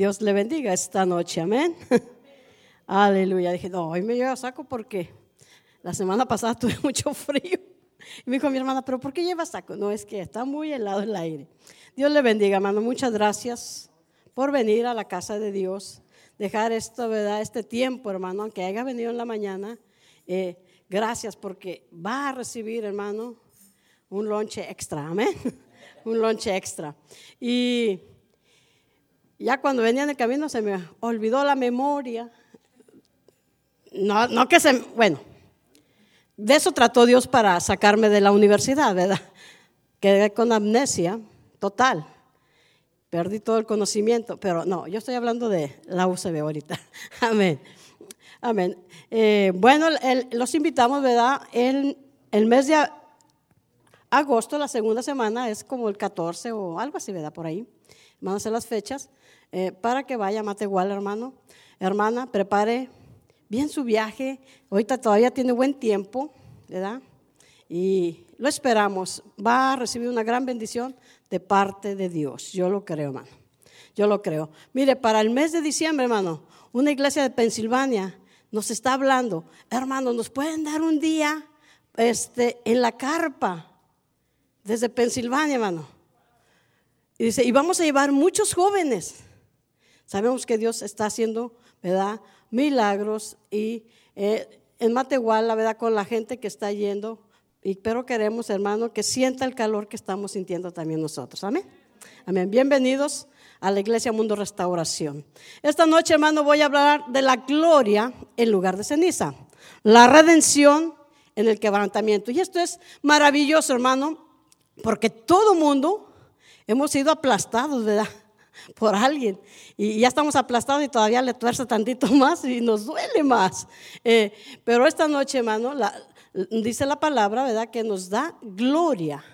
Dios le bendiga esta noche, amén. Aleluya. Dije, no, hoy me llevo saco porque la semana pasada tuve mucho frío. Y me dijo mi hermana, pero ¿por qué lleva saco? No, es que está muy helado el aire. Dios le bendiga, hermano. Muchas gracias por venir a la casa de Dios. Dejar esto, ¿verdad? Este tiempo, hermano, aunque haya venido en la mañana. Eh, gracias porque va a recibir, hermano, un lonche extra. Amén. un lonche extra. Y ya cuando venía en el camino se me olvidó la memoria. No, no que se, bueno, de eso trató Dios para sacarme de la universidad, ¿verdad? Quedé con amnesia total. Perdí todo el conocimiento, pero no, yo estoy hablando de la UCB ahorita. Amén. Amén. Eh, bueno, los invitamos, ¿verdad? El, el mes de agosto, la segunda semana, es como el 14 o algo así, ¿verdad? Por ahí. Van a ser las fechas. Eh, para que vaya mate igual hermano. Hermana, prepare bien su viaje. Ahorita todavía tiene buen tiempo, ¿verdad? Y lo esperamos. Va a recibir una gran bendición de parte de Dios. Yo lo creo, hermano. Yo lo creo. Mire, para el mes de diciembre, hermano, una iglesia de Pensilvania nos está hablando, hermano, nos pueden dar un día este, en la carpa desde Pensilvania, hermano. Y dice, y vamos a llevar muchos jóvenes. Sabemos que Dios está haciendo, ¿verdad? Milagros y eh, en Matehuala, la verdad, con la gente que está yendo. Y, pero queremos, hermano, que sienta el calor que estamos sintiendo también nosotros. Amén. Amén. Bienvenidos a la Iglesia Mundo Restauración. Esta noche, hermano, voy a hablar de la gloria en lugar de ceniza. La redención en el quebrantamiento. Y esto es maravilloso, hermano, porque todo mundo hemos sido aplastados, ¿verdad? por alguien. Y ya estamos aplastados y todavía le tuerce tantito más y nos duele más. Eh, pero esta noche, hermano, dice la palabra, ¿verdad? Que nos da gloria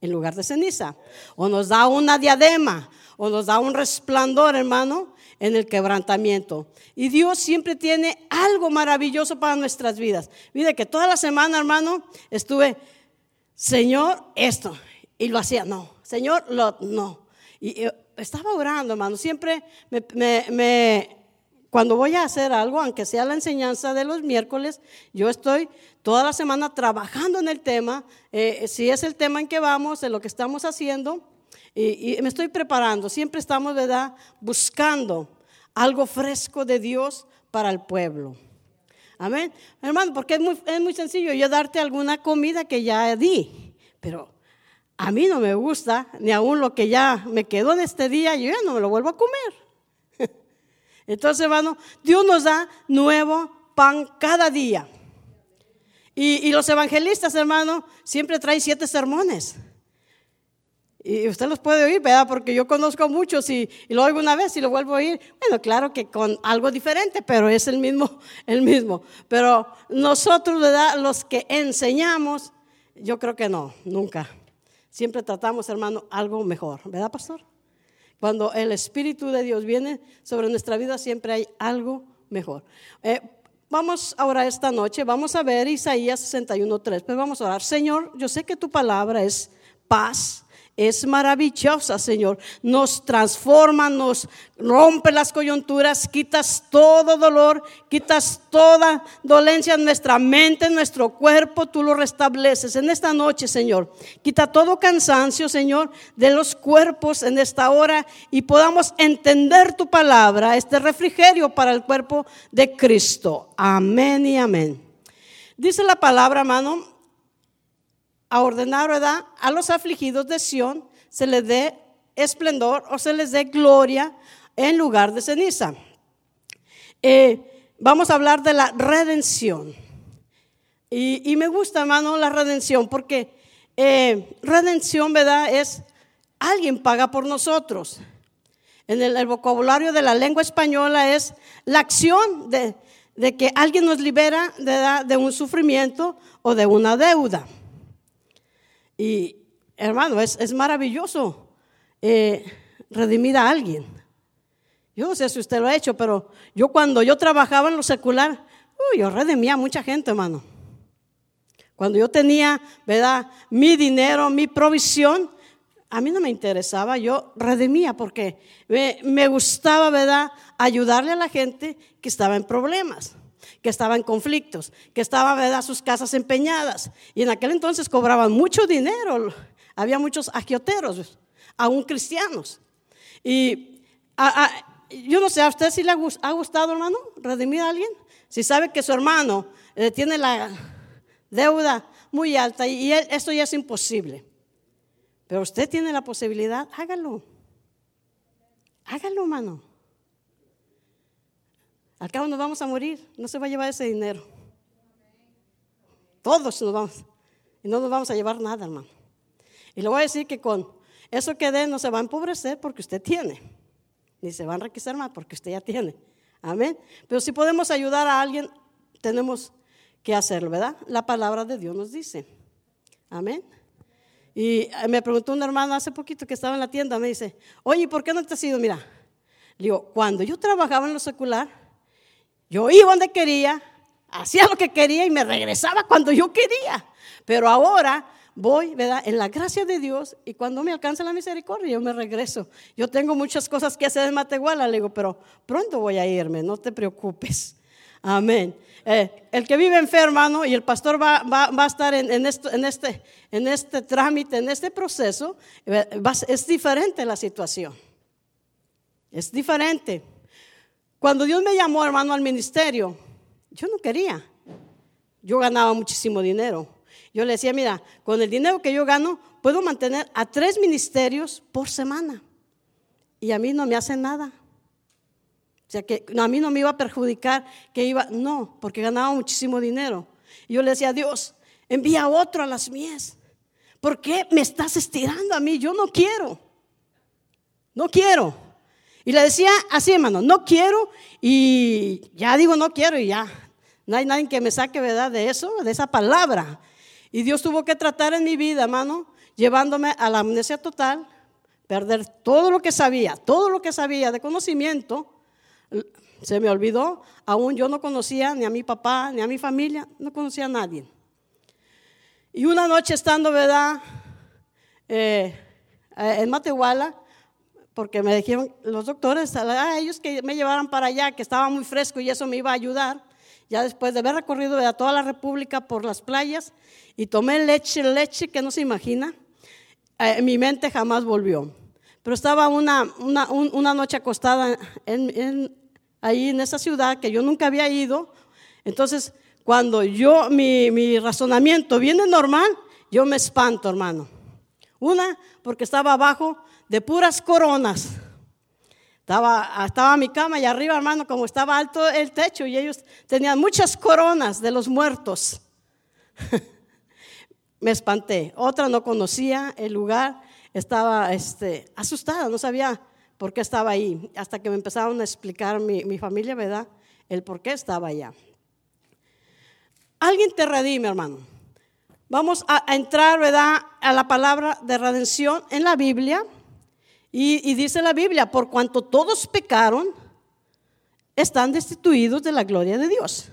en lugar de ceniza. O nos da una diadema. O nos da un resplandor, hermano, en el quebrantamiento. Y Dios siempre tiene algo maravilloso para nuestras vidas. Mire que toda la semana, hermano, estuve, Señor, esto. Y lo hacía, no. Señor, no. Y estaba orando, hermano. Siempre me, cuando voy a hacer algo, aunque sea la enseñanza de los miércoles, yo estoy toda la semana trabajando en el tema. Eh, si es el tema en que vamos, en lo que estamos haciendo, y, me estoy preparando. Siempre estamos, ¿verdad?, buscando algo fresco de Dios para el pueblo. Amén. Hermano, porque es muy, es muy sencillo yo darte alguna comida que ya di, pero a mí no me gusta, ni aún lo que ya me quedó en este día, yo ya no me lo vuelvo a comer. Entonces, hermano, Dios nos da nuevo pan cada día. Y, los evangelistas, hermano, siempre traen siete sermones. Y usted los puede oír, ¿verdad? Porque yo conozco muchos y, y, lo oigo una vez y lo vuelvo a oír. Bueno, claro que con algo diferente, pero es el mismo, el mismo. Pero nosotros, ¿verdad? Los que enseñamos, yo creo que no, nunca. Siempre tratamos, hermano, algo mejor, ¿verdad, pastor? Cuando el Espíritu de Dios viene sobre nuestra vida, siempre hay algo mejor. Eh, vamos ahora esta noche, vamos a ver Isaías 61.3, pues vamos a orar. Señor, yo sé que tu palabra es paz, es maravillosa, Señor. Nos transforma, nos rompe las coyunturas, quitas todo dolor, quitas toda dolencia en nuestra mente, en nuestro cuerpo, tú lo restableces en esta noche, Señor. Quita todo cansancio, Señor, de los cuerpos en esta hora y podamos entender tu palabra, este refrigerio para el cuerpo de Cristo. Amén y amén. Dice la palabra, hermano, a ordenar, ¿verdad? A los afligidos de Sión se les dé esplendor o se les dé gloria en lugar de ceniza. Eh, vamos a hablar de la redención. Y, me gusta, hermano, la redención, porque eh, redención, ¿verdad? Es alguien paga por nosotros. En el, vocabulario de la lengua española es la acción de, que alguien nos libera de, de un sufrimiento o de una deuda. Y hermano, es, maravilloso eh, redimir a alguien. Yo no sé si usted lo ha hecho, pero yo cuando yo trabajaba en lo secular, yo redimía a mucha gente, hermano. Cuando yo tenía, ¿verdad? Mi dinero, mi provisión, a mí no me interesaba, yo redimía porque me, gustaba, ¿verdad?, ayudarle a la gente que estaba en problemas, que estaba en conflictos, que estaba, ¿verdad?, sus casas empeñadas. Y en aquel entonces cobraban mucho dinero, había muchos agioteros, aún cristianos. Y yo no sé, ¿a usted si le ha gustado, hermano, redimir a alguien? Si sabe que su hermano eh, tiene la deuda muy alta y esto ya es imposible. Pero usted tiene la posibilidad, hágalo. Hágalo, hermano. Al cabo nos vamos a morir, no se va a llevar ese dinero. Todos nos vamos. Y no nos vamos a llevar nada, hermano. Y le voy a decir que con eso que dé no se va a empobrecer porque usted tiene. Ni se va a enriquecer más porque usted ya tiene. Amén. Pero si podemos ayudar a alguien, tenemos que hacerlo, ¿verdad? La palabra de Dios nos dice. Amén. Y me preguntó un hermano hace poquito que estaba en la tienda, me dice, oye, ¿por qué no te has ido? Mira, digo, cuando yo trabajaba en lo secular, yo iba donde quería, hacía lo que quería y me regresaba cuando yo quería. Pero ahora voy, ¿verdad? En la gracia de Dios y cuando me alcanza la misericordia, yo me regreso. Yo tengo muchas cosas que hacer en Matehuala, le digo, pero pronto voy a irme, no te preocupes. Amén. Eh, el que vive enfermo, y el pastor va, a estar en, esto, en, este, en este trámite, en este proceso, eh, es diferente la situación. Es diferente. Cuando Dios me llamó, hermano, al ministerio, yo no quería. Yo ganaba muchísimo dinero. Yo le decía, mira, con el dinero que yo gano, puedo mantener a tres ministerios por semana. Y a mí no me hace nada. O sea, que a mí no me iba a perjudicar que iba, no, porque ganaba muchísimo dinero. Y yo le decía, Dios, envía otro a las mías. ¿Por qué me estás estirando a mí? Yo no quiero. No quiero. Y le decía así, hermano, no quiero y ya digo no quiero y ya. No hay nadie que me saque, ¿verdad? De eso, de esa palabra. Y Dios tuvo que tratar en mi vida, hermano, llevándome a la amnesia total, perder todo lo que sabía, todo lo que sabía de conocimiento se me olvidó, aún yo no conocía ni a mi papá, ni a mi familia, no conocía a nadie. Y una noche estando, ¿verdad? Eh, eh, en Matehuala, porque me dijeron los doctores, a ellos que me llevaran para allá, que estaba muy fresco y eso me iba a ayudar. Ya después de haber recorrido toda la República por las playas y tomé leche, leche que no se imagina, eh, mi mente jamás volvió. Pero estaba una, una, una noche acostada en, ahí en esa ciudad que yo nunca había ido. Entonces, cuando yo, mi, mi razonamiento viene normal, yo me espanto, hermano. Una, porque estaba abajo de puras coronas. Estaba, mi cama y arriba, hermano, como estaba alto el techo y ellos tenían muchas coronas de los muertos. me espanté. Otra no conocía el lugar, estaba este, asustada, no sabía por qué estaba ahí, hasta que me empezaron a explicar mi, familia, ¿verdad? El por qué estaba allá. Alguien te redime, hermano. Vamos a, entrar, ¿verdad?, a la palabra de redención en la Biblia. Y, dice la Biblia, por cuanto todos pecaron, están destituidos de la gloria de Dios.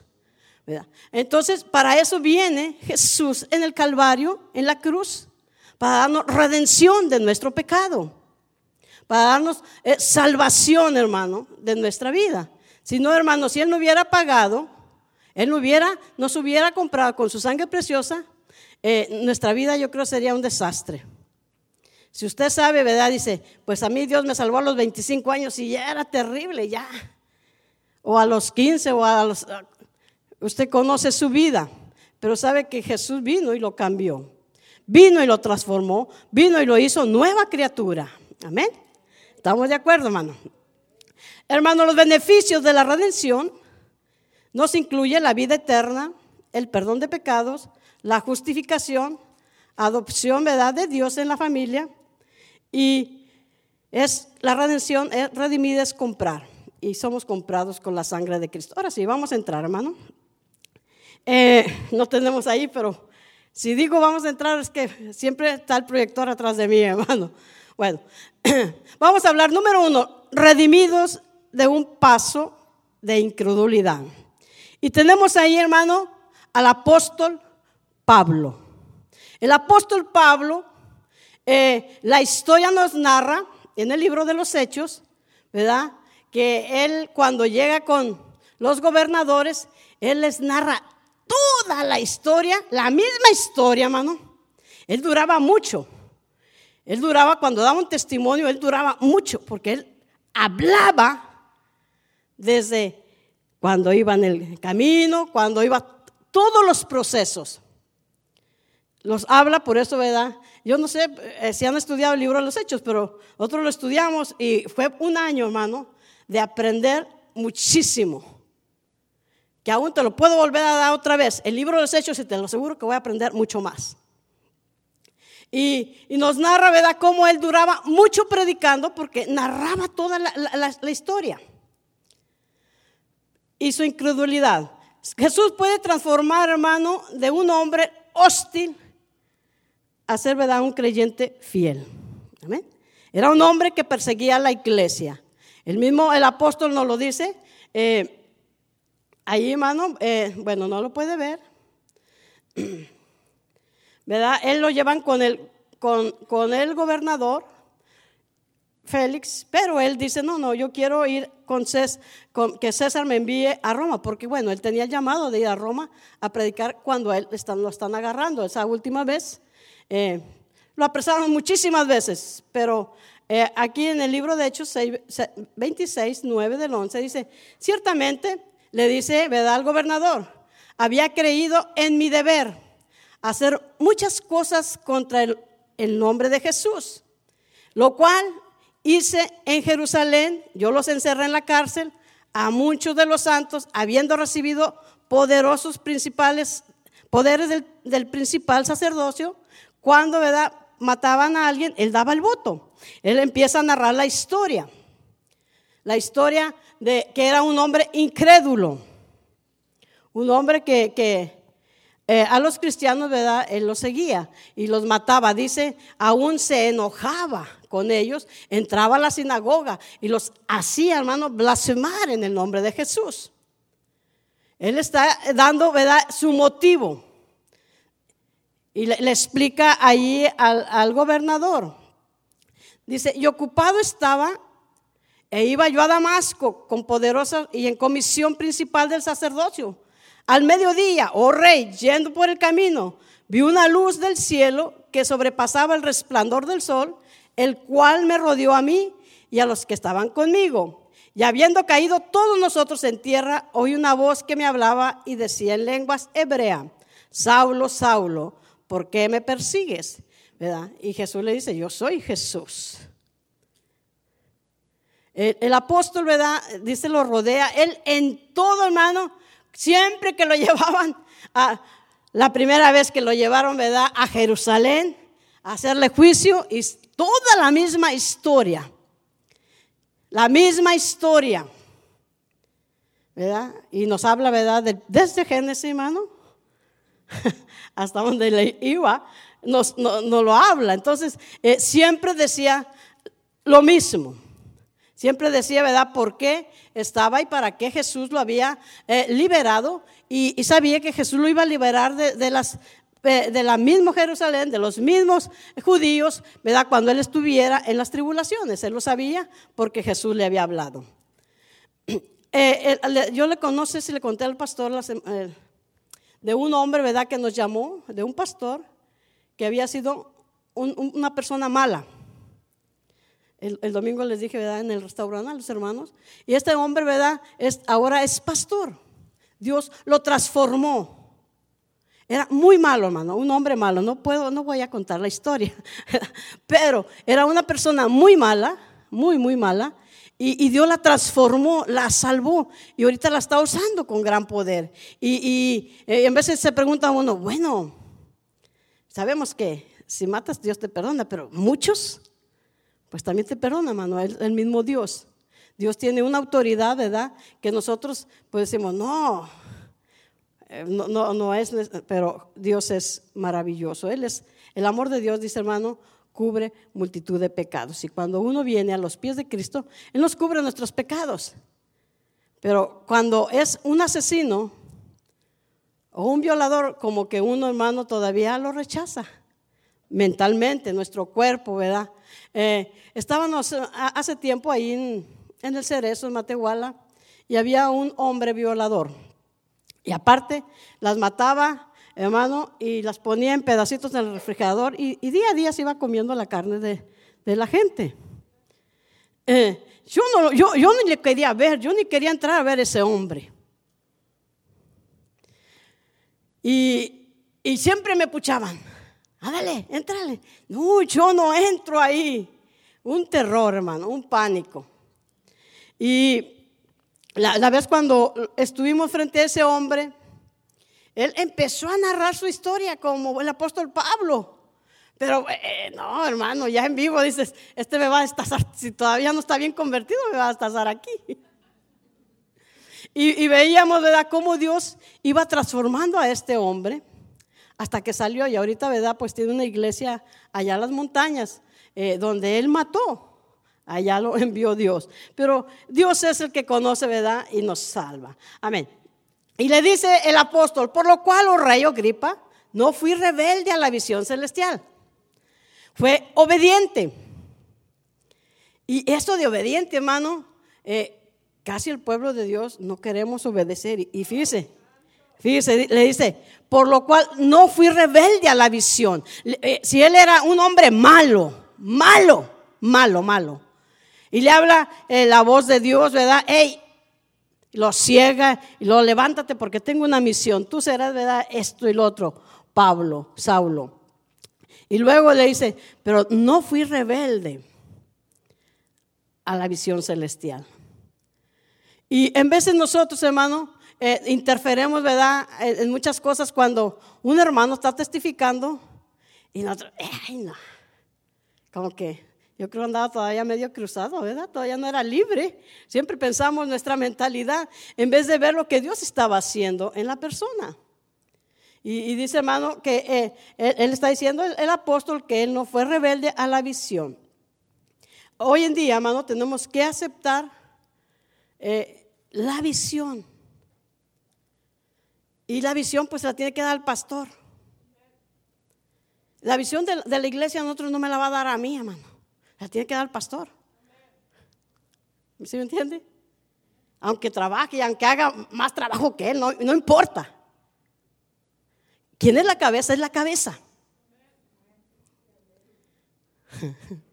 Entonces, para eso viene Jesús en el Calvario, en la cruz, para darnos redención de nuestro pecado para darnos eh, salvación, hermano, de nuestra vida. Si no, hermano, si Él no hubiera pagado, Él no hubiera, nos hubiera comprado con su sangre preciosa, eh, nuestra vida yo creo sería un desastre. Si usted sabe, ¿verdad? Dice, pues a mí Dios me salvó a los 25 años y ya era terrible, ya. O a los 15 o a los... Usted conoce su vida, pero sabe que Jesús vino y lo cambió. Vino y lo transformó, vino y lo hizo nueva criatura. Amén. ¿Estamos de acuerdo, hermano? Hermano, los beneficios de la redención nos incluye la vida eterna, el perdón de pecados, la justificación, adopción, verdad, de Dios en la familia y es la redención, es, redimida es comprar y somos comprados con la sangre de Cristo. Ahora sí, vamos a entrar, hermano. Eh, no tenemos ahí, pero si digo vamos a entrar es que siempre está el proyector atrás de mí, hermano. Bueno, vamos a hablar, número uno, redimidos de un paso de incredulidad. Y tenemos ahí, hermano, al apóstol Pablo. El apóstol Pablo eh, la historia nos narra en el libro de los Hechos, ¿verdad? Que él cuando llega con los gobernadores, él les narra toda la historia, la misma historia, mano. Él duraba mucho. Él duraba, cuando daba un testimonio, él duraba mucho, porque él hablaba desde cuando iba en el camino, cuando iba, todos los procesos. Los habla, por eso, ¿verdad? Yo no sé eh, si han estudiado el libro de los Hechos, pero nosotros lo estudiamos y fue un año, hermano, de aprender muchísimo. Que aún te lo puedo volver a dar otra vez. El libro de los Hechos, y te lo aseguro que voy a aprender mucho más. Y, nos narra, ¿verdad?, cómo él duraba mucho predicando porque narraba toda la, historia. Y su incredulidad. Jesús puede transformar, hermano, de un hombre hostil a ser, ¿verdad?, un creyente fiel. Amén. Era un hombre que perseguía a la iglesia. El mismo, el apóstol nos lo dice. Eh, ahí, hermano, eh, bueno, no lo puede ver. ¿verdad? Él lo llevan con el, con, con el gobernador, Félix, pero él dice, no, no, yo quiero ir con, César, que César me envíe a Roma, porque bueno, él tenía el llamado de ir a Roma a predicar cuando él están, lo están agarrando. Esa última vez eh, lo apresaron muchísimas veces, pero eh, aquí en el libro de Hechos 26, 9 del 11 dice, ciertamente le dice, ¿verdad? Al gobernador, había creído en mi deber hacer muchas cosas contra el, nombre de Jesús, lo cual hice en Jerusalén, yo los encerré en la cárcel, a muchos de los santos, habiendo recibido poderosos principales, poderes del, principal sacerdocio, cuando ¿verdad? mataban a alguien, él daba el voto. Él empieza a narrar la historia, la historia de que era un hombre incrédulo, un hombre que, que eh, a los cristianos, ¿verdad? Él los seguía y los mataba. Dice, aún se enojaba con ellos, entraba a la sinagoga y los hacía, hermano, blasfemar en el nombre de Jesús. Él está dando, ¿verdad? Su motivo. Y le, explica ahí al, al gobernador. Dice, y ocupado estaba e iba yo a Damasco con poderosa y en comisión principal del sacerdocio al mediodía, oh rey, yendo por el camino, vi una luz del cielo que sobrepasaba el resplandor del sol, el cual me rodeó a mí y a los que estaban conmigo. Y habiendo caído todos nosotros en tierra, oí una voz que me hablaba y decía en lenguas hebrea, Saulo, Saulo, ¿por qué me persigues? ¿Verdad? Y Jesús le dice, yo soy Jesús. El, apóstol, ¿verdad? Dice, lo rodea. Él en todo, hermano, Siempre que lo llevaban, a, la primera vez que lo llevaron, ¿verdad? A Jerusalén, a hacerle juicio, y toda la misma historia. La misma historia. ¿Verdad? Y nos habla, ¿verdad? desde Génesis, hermano, hasta donde le iba, nos, lo habla. Entonces, eh, siempre decía lo mismo. Siempre decía, ¿verdad?, por qué estaba y para qué Jesús lo había eh, liberado. Y, sabía que Jesús lo iba a liberar de, las eh, de la misma Jerusalén, de los mismos judíos, ¿verdad? Cuando él estuviera en las tribulaciones. Él lo sabía porque Jesús le había hablado. Eh, yo le conocí, si le conté al pastor de un hombre, ¿verdad? Que nos llamó, de un pastor que había sido una persona mala. El, domingo les dije, ¿verdad? En el restaurante a los hermanos. Y este hombre, ¿verdad? Es, ahora es pastor. Dios lo transformó. Era muy malo, hermano, un hombre malo. No puedo, no voy a contar la historia. Pero era una persona muy mala, muy, muy mala. Y, Dios la transformó, la salvó. Y ahorita la está usando con gran poder. Y, eh, en veces se pregunta uno, bueno, sabemos que si matas, Dios te perdona, pero muchos pues también te perdona, hermano, el, mismo Dios. Dios tiene una autoridad, ¿verdad? Que nosotros pues decimos, no, eh, no, no, no es, pero Dios es maravilloso. Él es, el amor de Dios, dice hermano, cubre multitud de pecados. Y cuando uno viene a los pies de Cristo, Él nos cubre nuestros pecados. Pero cuando es un asesino o un violador, como que uno hermano todavía lo rechaza. mentalmente, nuestro cuerpo, ¿verdad? Eh, estábamos eh, hace tiempo ahí en, en el Cerezo, en Matehuala, y había un hombre violador. Y aparte, las mataba, hermano, y las ponía en pedacitos en el refrigerador y, día a día se iba comiendo la carne de, la gente. Eh, yo, no, yo, yo ni le quería ver, yo ni quería entrar a ver ese hombre. Y, y siempre me puchaban, ándale, entrale. No, yo no entro ahí. Un terror, hermano, un pánico. Y la, vez cuando estuvimos frente a ese hombre, él empezó a narrar su historia como el apóstol Pablo. Pero eh, no, hermano, ya en vivo dices, este me va a estar, si todavía no está bien convertido, me va a estar aquí. Y, veíamos, ¿verdad?, cómo Dios iba transformando a este hombre hasta que salió y ahorita, ¿verdad?, pues tiene una iglesia allá en las montañas, eh, donde él mató Allá lo envió Dios. Pero Dios es el que conoce, ¿verdad? Y nos salva. Amén. Y le dice el apóstol, por lo cual, oh rey Agripa, no fui rebelde a la visión celestial. Fue obediente. Y esto de obediente, hermano, eh, casi el pueblo de Dios no queremos obedecer. Y, fíjese, fíjese, le dice, por lo cual no fui rebelde a la visión. Eh, si él era un hombre malo, malo, malo, malo, y le habla eh, la voz de Dios, ¿verdad? Lo ciega y lo levántate porque tengo una misión. Tú serás, ¿verdad? Esto y lo otro. Pablo, Saulo. Y luego le dice, pero no fui rebelde a la visión celestial. Y en de nosotros, hermano, eh, interferemos, ¿verdad? En, muchas cosas cuando un hermano está testificando y nosotros, ay, no. Como que yo creo que andaba todavía medio cruzado, ¿verdad? Todavía no era libre. Siempre pensamos nuestra mentalidad en vez de ver lo que Dios estaba haciendo en la persona. Y, dice, hermano, que eh, él, está diciendo, el, apóstol, que él no fue rebelde a la visión. Hoy en día, hermano, tenemos que aceptar eh, la visión. Y la visión, pues, la tiene que dar el pastor. La visión de, de la iglesia a nosotros no me la va a dar a mí, hermano. La tiene que dar el pastor. ¿Sí me entiende? Aunque trabaje y aunque haga más trabajo que él, no, importa. ¿Quién es la cabeza? Es la cabeza.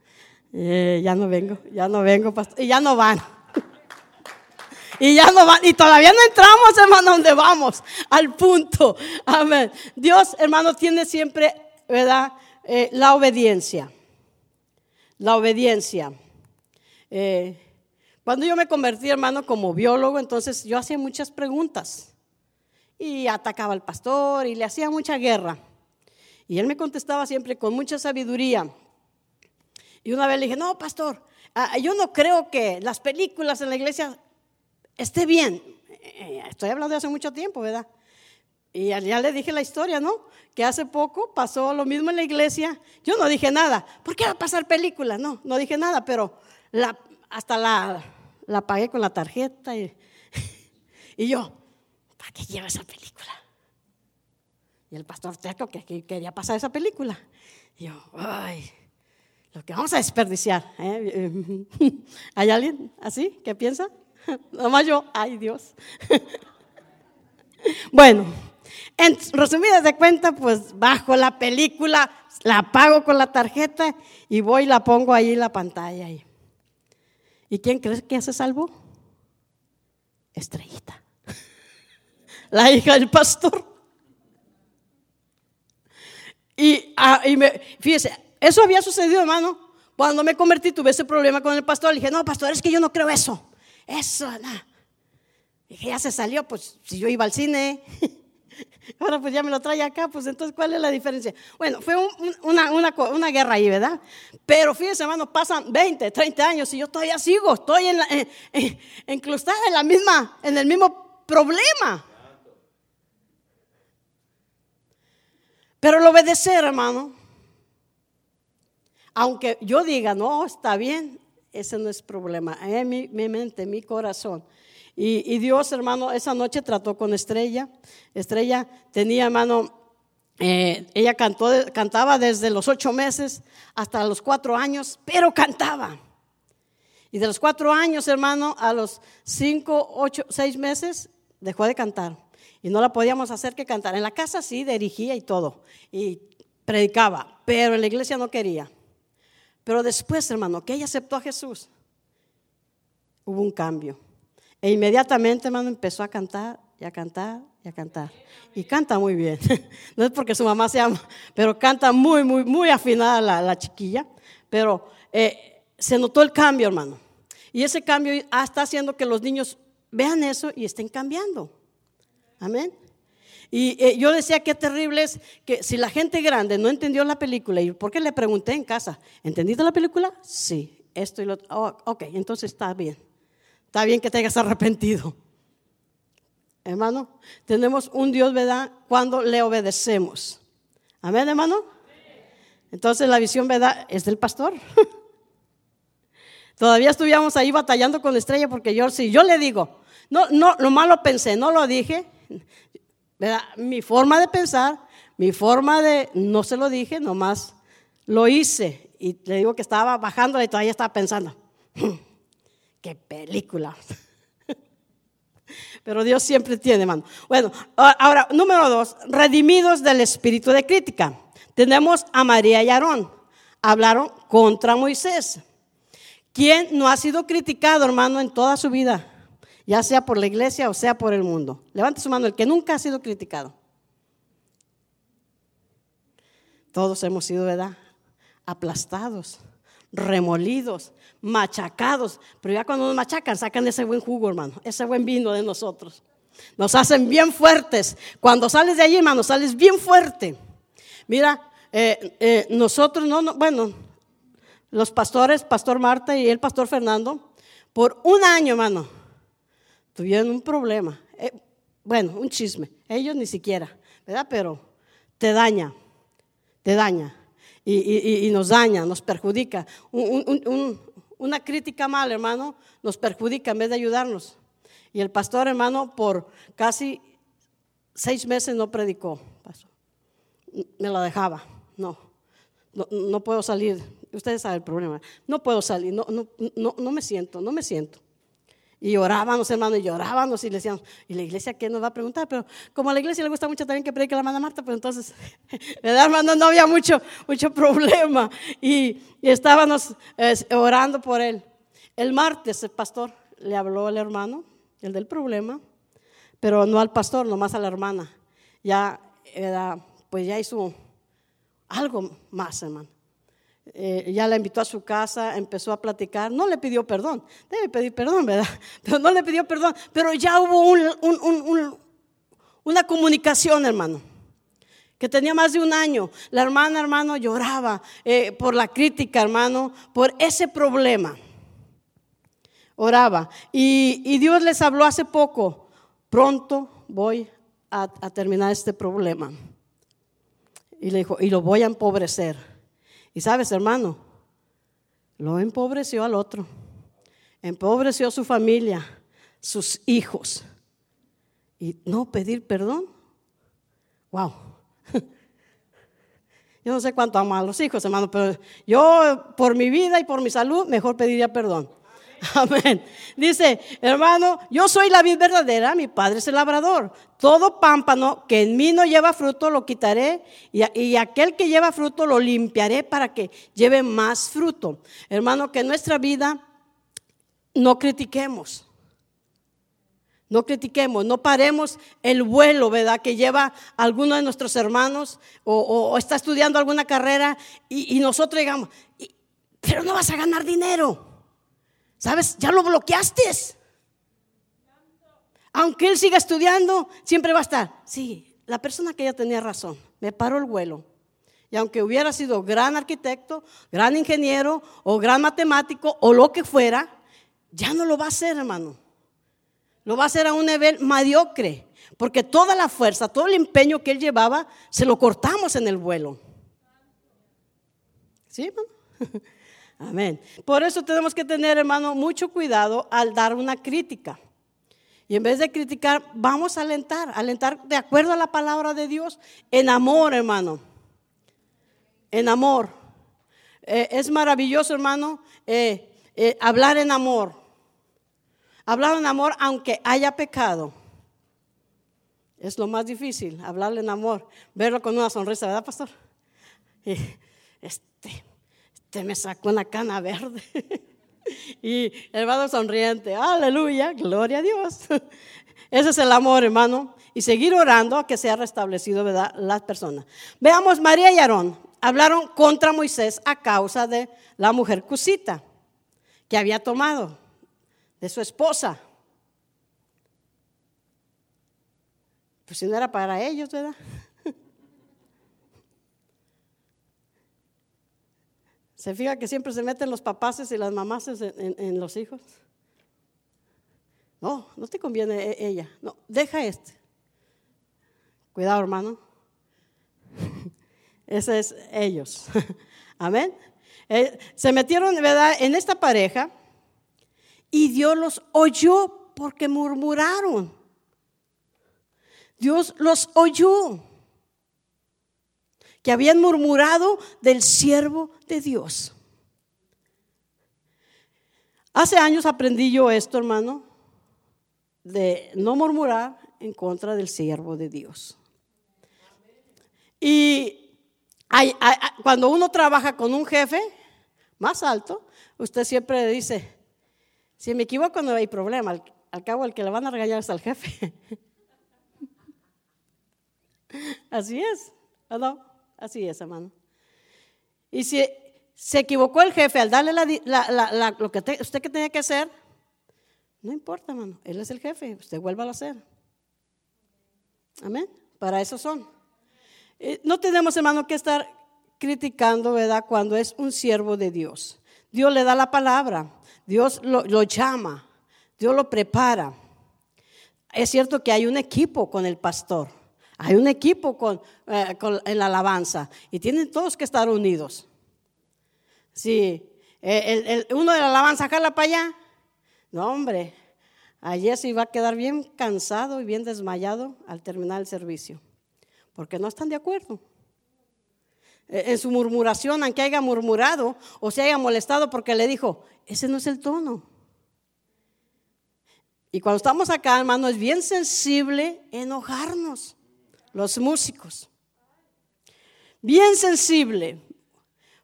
Eh, ya no vengo, ya no vengo, pastor. Y ya no van. y ya no van. Y todavía no entramos, hermano, donde vamos. Al punto. Amén. Dios, hermano, tiene siempre, ¿verdad? Eh, la obediencia la obediencia. Eh, cuando yo me convertí, hermano, como biólogo, entonces yo hacía muchas preguntas y atacaba al pastor y le hacía mucha guerra. Y él me contestaba siempre con mucha sabiduría. Y una vez le dije, no, pastor, ah, yo no creo que las películas en la iglesia esté bien. Eh, estoy hablando de hace mucho tiempo, ¿verdad? Y ya le dije la historia, ¿no? Que hace poco pasó lo mismo en la iglesia. Yo no dije nada. ¿Por qué va a pasar película? No, no dije nada, pero hasta la, la, pagué con la tarjeta. Y, y yo, ¿para qué lleva esa película? Y el pastor Teco que, quería pasar esa película. Y yo, ay, lo que vamos a desperdiciar. ¿eh? ¿Hay alguien así que piensa? Nomás yo, ay Dios. bueno. En resumidas de cuenta, pues bajo la película, la pago con la tarjeta y voy y la pongo ahí en la pantalla. ¿Y quién crees que se salvó? Estrellita. La hija del pastor. Y, ah, fíjese, eso había sucedido, hermano. Cuando me convertí, tuve ese problema con el pastor. Le dije, no, pastor, es que yo no creo eso. Eso, nada. Dije, ya se salió, pues si yo iba al cine. Ahora pues ya me lo trae acá, pues entonces ¿cuál es la diferencia? Bueno, fue una, guerra ahí, ¿verdad? Pero fíjense, hermano, pasan 20, 30 años y yo todavía sigo, estoy en la, incrustada en, la misma, en el mismo problema. Pero el obedecer, hermano, aunque yo diga, no, está bien, ese no es problema. En mi, mi mente, mi corazón y, Dios, hermano, esa noche trató con Estrella. Estrella tenía, hermano, eh, ella cantó, cantaba desde los ocho meses hasta los cuatro años, pero cantaba. Y de los cuatro años, hermano, a los cinco, ocho, seis meses, dejó de cantar. Y no la podíamos hacer que cantar. En la casa sí, dirigía y todo. Y predicaba, pero en la iglesia no quería. Pero después, hermano, que ella aceptó a Jesús, hubo un cambio. E inmediatamente, hermano, empezó a cantar y a cantar y a cantar. Y canta muy bien. No es porque su mamá se ama, pero canta muy, muy, muy afinada la, chiquilla. Pero eh, se notó el cambio, hermano. Y ese cambio está haciendo que los niños vean eso y estén cambiando. Amén. Y eh, yo decía que terrible es que si la gente grande no entendió la película, ¿y por qué le pregunté en casa? ¿Entendiste la película? Sí, esto y lo otro. Oh, ok, entonces está bien. Está bien que te hayas arrepentido. Hermano, tenemos un Dios, ¿verdad? Cuando le obedecemos. Amén, hermano. Entonces la visión, ¿verdad? Es del pastor. Todavía estuvimos ahí batallando con la estrella porque yo, si yo le digo, no, no, lo malo pensé, no lo dije, ¿verdad? Mi forma de pensar, mi forma de, no se lo dije, nomás lo hice. Y le digo que estaba bajando y todavía estaba pensando, qué película. Pero Dios siempre tiene, mano. Bueno, ahora, número dos, redimidos del espíritu de crítica. Tenemos a María y Aarón. Hablaron contra Moisés. ¿Quién no ha sido criticado, hermano, en toda su vida? Ya sea por la iglesia o sea por el mundo. Levante su mano, el que nunca ha sido criticado. Todos hemos sido, ¿verdad? Aplastados, remolidos, machacados. Pero ya cuando nos machacan, sacan ese buen jugo, hermano, ese buen vino de nosotros. Nos hacen bien fuertes. Cuando sales de allí, hermano, sales bien fuerte. Mira, eh, eh, nosotros, no, no, bueno, los pastores, Pastor Marta y el Pastor Fernando, por un año, hermano, tuvieron un problema. Eh, bueno, un chisme. Ellos ni siquiera, ¿verdad? Pero te daña, te daña. Y, nos daña, nos perjudica. una crítica mal, hermano, nos perjudica en vez de ayudarnos. Y el pastor, hermano, por casi seis meses no predicó. Me la dejaba. No, no, no puedo salir ustedes saben el problema. No puedo salir, no, no, no, no me siento, no me siento. Y orábamos, hermano, y llorábamos y le decíamos, ¿y la iglesia qué nos va a preguntar? Pero como a la iglesia le gusta mucho también que predique la hermana Marta, pues entonces, ¿verdad, hermano? No había mucho, mucho problema. Y, estábamos eh, orando por él. El martes el pastor le habló al hermano, el del problema, pero no al pastor, nomás a la hermana. Ya, era, pues ya hizo algo más, hermano. Eh, ya la invitó a su casa, empezó a platicar, no le pidió perdón, debe pedir perdón, ¿verdad? Pero no le pidió perdón, pero ya hubo una comunicación, hermano, que tenía más de un año. La hermana, hermano, lloraba eh, por la crítica, hermano, por ese problema. Oraba. Y, Dios les habló hace poco, pronto voy a, a terminar este problema. Y le dijo, y lo voy a empobrecer. Y sabes, hermano, lo empobreció al otro. Empobreció su familia, sus hijos. Y no pedir perdón. Wow. Yo no sé cuánto amo a los hijos, hermano, pero yo por mi vida y por mi salud mejor pediría perdón. Amén. Dice, hermano, yo soy la vid verdadera, mi padre es el labrador. Todo pámpano que en mí no lleva fruto lo quitaré y, y, aquel que lleva fruto lo limpiaré para que lleve más fruto. Hermano, que en nuestra vida no critiquemos. No critiquemos, no paremos el vuelo, ¿verdad? Que lleva alguno de nuestros hermanos o, está estudiando alguna carrera y, y nosotros digamos, pero no vas a ganar dinero. ¿Sabes? Ya lo bloqueaste. Aunque él siga estudiando, siempre va a estar. Sí, la persona que ya tenía razón, me paró el vuelo. Y aunque hubiera sido gran arquitecto, gran ingeniero o gran matemático o lo que fuera, ya no lo va a hacer, hermano. Lo va a hacer a un nivel mediocre. Porque toda la fuerza, todo el empeño que él llevaba, se lo cortamos en el vuelo. ¿Sí, hermano? Amén. Por eso tenemos que tener, hermano, mucho cuidado al dar una crítica. Y en vez de criticar, vamos a alentar, alentar de acuerdo a la palabra de Dios, en amor, hermano. En amor. Eh, es maravilloso, hermano, eh, eh, hablar en amor. Hablar en amor aunque haya pecado. Es lo más difícil, hablarle en amor, verlo con una sonrisa, ¿verdad, pastor? Este, este me sacó una cana verde. y hermano sonriente, aleluya, gloria a Dios. Ese es el amor, hermano. Y seguir orando a que sea restablecido, ¿verdad? Las personas. Veamos, María y Aarón hablaron contra Moisés a causa de la mujer cusita que había tomado de su esposa. Pues si no era para ellos, ¿verdad? ¿Se fija que siempre se meten los papaces y las mamás en, los hijos? No, no te conviene e, ella. No, deja este. Cuidado, hermano. Ese es ellos. Amén. Eh, se metieron, ¿verdad?, en esta pareja y Dios los oyó porque murmuraron. Dios los oyó que habían murmurado del siervo de Dios. Hace años aprendí yo esto, hermano, de no murmurar en contra del siervo de Dios. Y cuando uno trabaja con un jefe más alto, usted siempre dice, si me equivoco no hay problema, al, al cabo el que le van a regañar es al jefe. Así es, ¿no? Así es, hermano. Y si se equivocó el jefe al darle lo que usted que tenía que hacer, no importa, hermano. Él es el jefe. Usted vuelva a hacer. Amén. Para eso son. Eh, no tenemos, hermano, que estar criticando, ¿verdad? Cuando es un siervo de Dios. Dios le da la palabra. Dios lo llama. Dios lo prepara. Es cierto que hay un equipo con el pastor. Hay un equipo eh, con, en la alabanza y tienen todos que estar unidos. Si el, uno de la alabanza jala para allá, no hombre, allí se va a quedar bien cansado y bien desmayado al terminar el servicio, porque no están de acuerdo. E, en su murmuración, aunque haya murmurado o se haya molestado porque le dijo, ese no es el tono. Y cuando estamos acá, hermano, es bien sensible enojarnos los músicos. Bien sensible,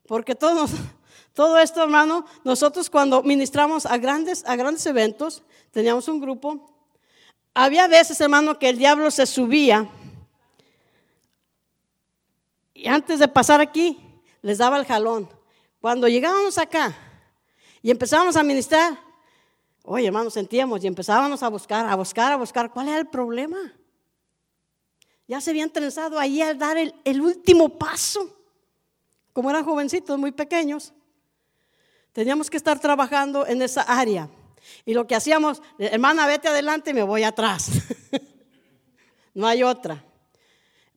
porque todo, todo esto, hermano, nosotros cuando ministramos a grandes, a grandes eventos, teníamos un grupo, había veces, hermano, que el diablo se subía y antes de pasar aquí, les daba el jalón. Cuando llegábamos acá y empezábamos a ministrar, oye, hermano, sentíamos y empezábamos a buscar, a buscar, a buscar, ¿cuál era el problema? Ya se habían trenzado ahí al dar el, último paso. Como eran jovencitos muy pequeños, teníamos que estar trabajando en esa área. Y lo que hacíamos, hermana, vete adelante y me voy atrás. no hay otra.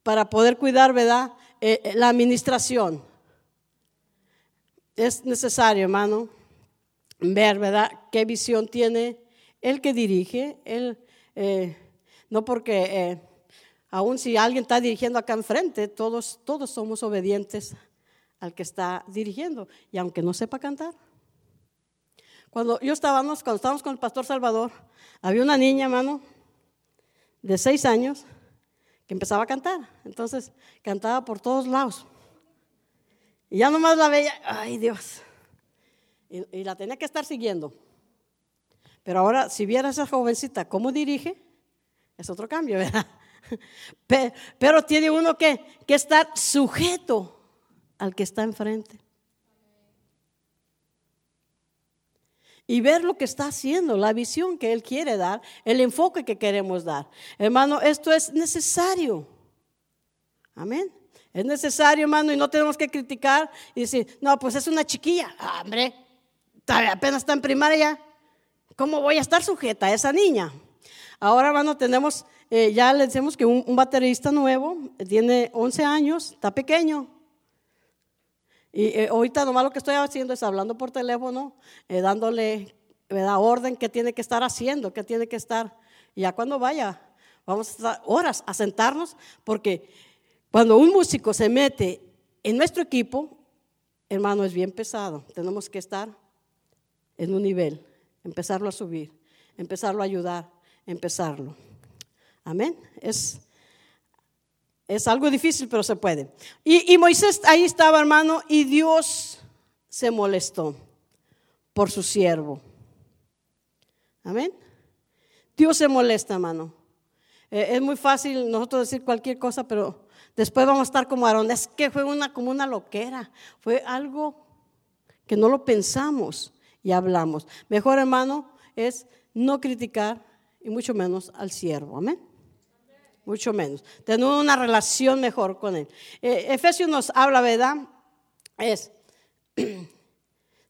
Para poder cuidar, ¿verdad? Eh, eh, la administración. Es necesario, hermano, ver, ¿verdad? ¿Qué visión tiene el que dirige? El, eh, no porque Aún si alguien está dirigiendo acá enfrente, todos, todos somos obedientes al que está dirigiendo, y aunque no sepa cantar. Cuando yo estábamos, cuando estábamos con el pastor Salvador, había una niña, hermano, de seis años, que empezaba a cantar. Entonces, cantaba por todos lados. Y ya nomás la veía, ay Dios. Y, y la tenía que estar siguiendo. Pero ahora, si viera a esa jovencita cómo dirige, es otro cambio, ¿verdad? Pero tiene uno que, que estar sujeto al que está enfrente. y ver lo que está haciendo, la visión que Él quiere dar, el enfoque que queremos dar. Hermano, esto es necesario. Amén. Es necesario, hermano, y no tenemos que criticar y decir, no, pues es una chiquilla. Ah, hombre, apenas está en primaria. ¿Cómo voy a estar sujeta a esa niña? Ahora, hermano, tenemos eh, ya le decimos que un, baterista nuevo, tiene 11 años, está pequeño. Y eh, ahorita nomás lo que estoy haciendo es hablando por teléfono, eh, dándole orden que tiene que estar haciendo, que tiene que estar ya cuando vaya, vamos a estar horas a sentarnos, porque cuando un músico se mete en nuestro equipo, hermano, es bien pesado. Tenemos que estar en un nivel, empezarlo a subir, empezarlo a ayudar, empezarlo. Amén. Es, es algo difícil, pero se puede. Y, Moisés ahí estaba, hermano, y Dios se molestó por su siervo. Amén. Dios se molesta, hermano. Eh, es muy fácil nosotros decir cualquier cosa, pero después vamos a estar como Aarón. Es que fue una, como una loquera. Fue algo que no lo pensamos y hablamos. Mejor, hermano, es no criticar y mucho menos al siervo. Amén. Mucho menos. Tener una relación mejor con él. Eh, Efesios nos habla, ¿verdad? Es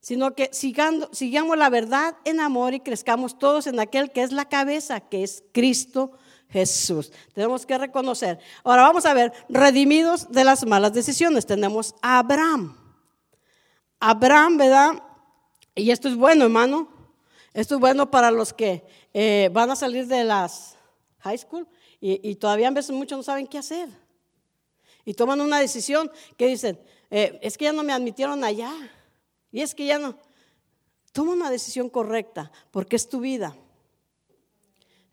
sino que sigamos la verdad en amor y crezcamos todos en aquel que es la cabeza, que es Cristo Jesús. Tenemos que reconocer. Ahora vamos a ver, redimidos de las malas decisiones. Tenemos a Abraham. Abraham, ¿verdad? Y esto es bueno, hermano. Esto es bueno para los que eh, van a salir de las high school y, todavía a veces muchos no saben qué hacer. Y toman una decisión que dicen, eh, es que ya no me admitieron allá. Y es que ya no. Toma una decisión correcta, porque es tu vida.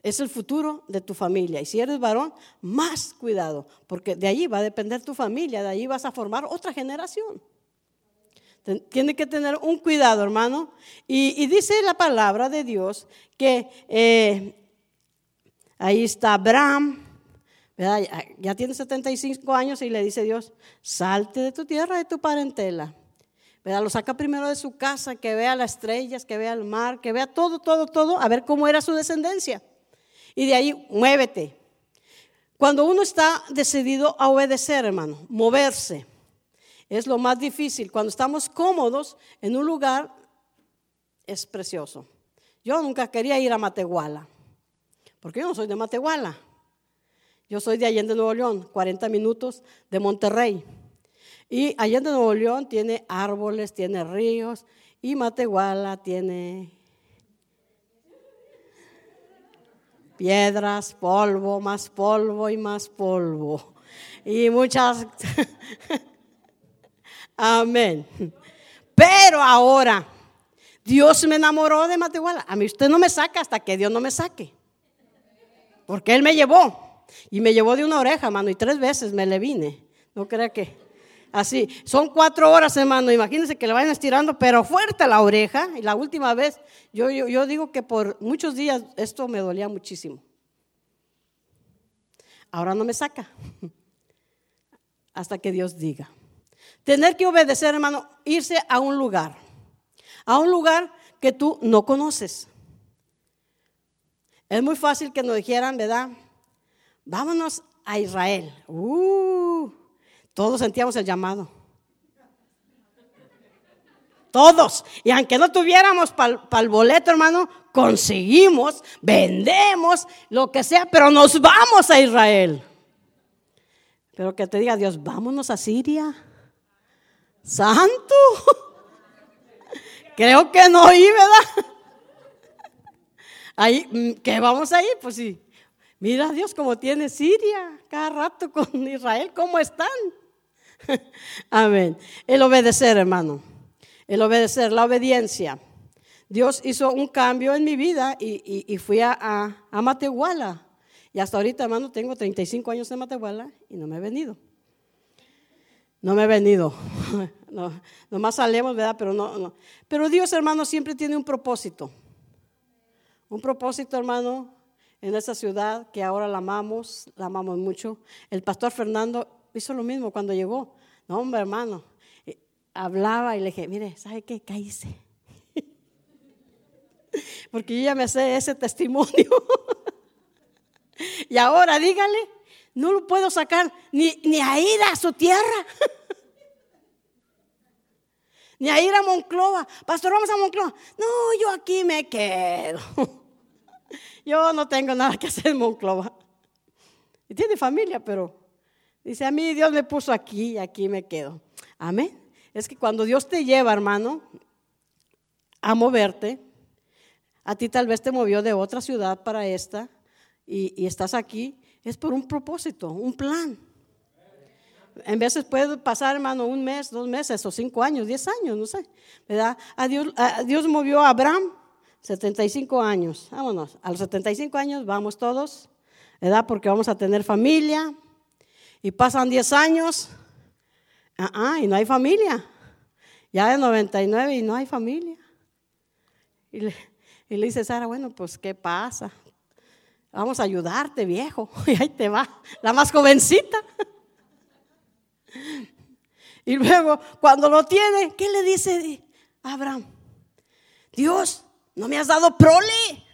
Es el futuro de tu familia. Y si eres varón, más cuidado, porque de allí va a depender tu familia, de allí vas a formar otra generación. Tiene que tener un cuidado, hermano. Y, dice la palabra de Dios que eh, ahí está Abraham, ya, tiene 75 años y le dice Dios, salte de tu tierra, de tu parentela lo saca primero de su casa, que vea las estrellas, que vea el mar, que vea todo, todo, todo, a ver cómo era su descendencia. Y de ahí, muévete. Cuando uno está decidido a obedecer, hermano, moverse, es lo más difícil. Cuando estamos cómodos en un lugar, es precioso. Yo nunca quería ir a Matehuala, porque yo no soy de Matehuala. Yo soy de Allende, Nuevo León, 40 minutos de Monterrey. Y Allende Nuevo León tiene árboles, tiene ríos y Matehuala tiene piedras, polvo, más polvo y más polvo. Y muchas... Amén. Pero ahora, Dios me enamoró de Matehuala. A mí usted no me saca hasta que Dios no me saque. Porque Él me llevó. Y me llevó de una oreja, mano, y tres veces me le vine. No crea que... Así, son cuatro horas, hermano. Imagínense que le vayan estirando, pero fuerte la oreja. Y la última vez, yo, yo, digo que por muchos días esto me dolía muchísimo. Ahora no me saca. Hasta que Dios diga. Tener que obedecer, hermano, irse a un lugar. A un lugar que tú no conoces. Es muy fácil que nos dijeran, ¿verdad? Vámonos a Israel. Uh, todos sentíamos el llamado. Todos. Y aunque no tuviéramos para el boleto, hermano, conseguimos, vendemos, lo que sea, pero nos vamos a Israel. Pero que te diga Dios, vámonos a Siria. Santo. Creo que no oí, ¿verdad? Ahí, mm, ¿qué vamos a ir? Pues sí. Mira Dios cómo tiene Siria cada rato con Israel, ¿cómo están? Amén. El obedecer, hermano. El obedecer, la obediencia. Dios hizo un cambio en mi vida y, fui a, a, Matehuala. Y hasta ahorita, hermano, tengo 35 años en Matehuala y no me he venido. No me he venido. No, nomás salemos, ¿verdad? Pero no, no. Pero Dios, hermano, siempre tiene un propósito. Un propósito, hermano, en esa ciudad que ahora la amamos, la amamos mucho. El pastor Fernando hizo lo mismo cuando llegó. No, hombre, hermano. Eh, hablaba y le dije, mire, ¿sabe qué? Caíse. Porque yo ya me sé ese testimonio. y ahora dígale, no lo puedo sacar ni, ni a ir a su tierra. ni a ir a Monclova. Pastor, vamos a Monclova. No, yo aquí me quedo. Yo no tengo nada que hacer en Monclova. Y tiene familia, pero Dice, a mí Dios me puso aquí y aquí me quedo. Amén. Es que cuando Dios te lleva, hermano, a moverte, a ti tal vez te movió de otra ciudad para esta, y, estás aquí, es por un propósito, un plan. En veces puede pasar, hermano, un mes, dos meses, o cinco años, diez años, no sé. ¿Verdad? Dios movió a Abraham 75 años. Vámonos. A los 75 años vamos todos, ¿verdad? Porque vamos a tener familia. Y pasan 10 años. Ah, y no hay familia. Ya de 99 y no hay familia. Y le, y le dice Sara, bueno, pues ¿qué pasa? Vamos a ayudarte, viejo. Y ahí te va, la más jovencita. Y luego, cuando lo tiene, ¿qué le dice Abraham? Dios, no me has dado prole.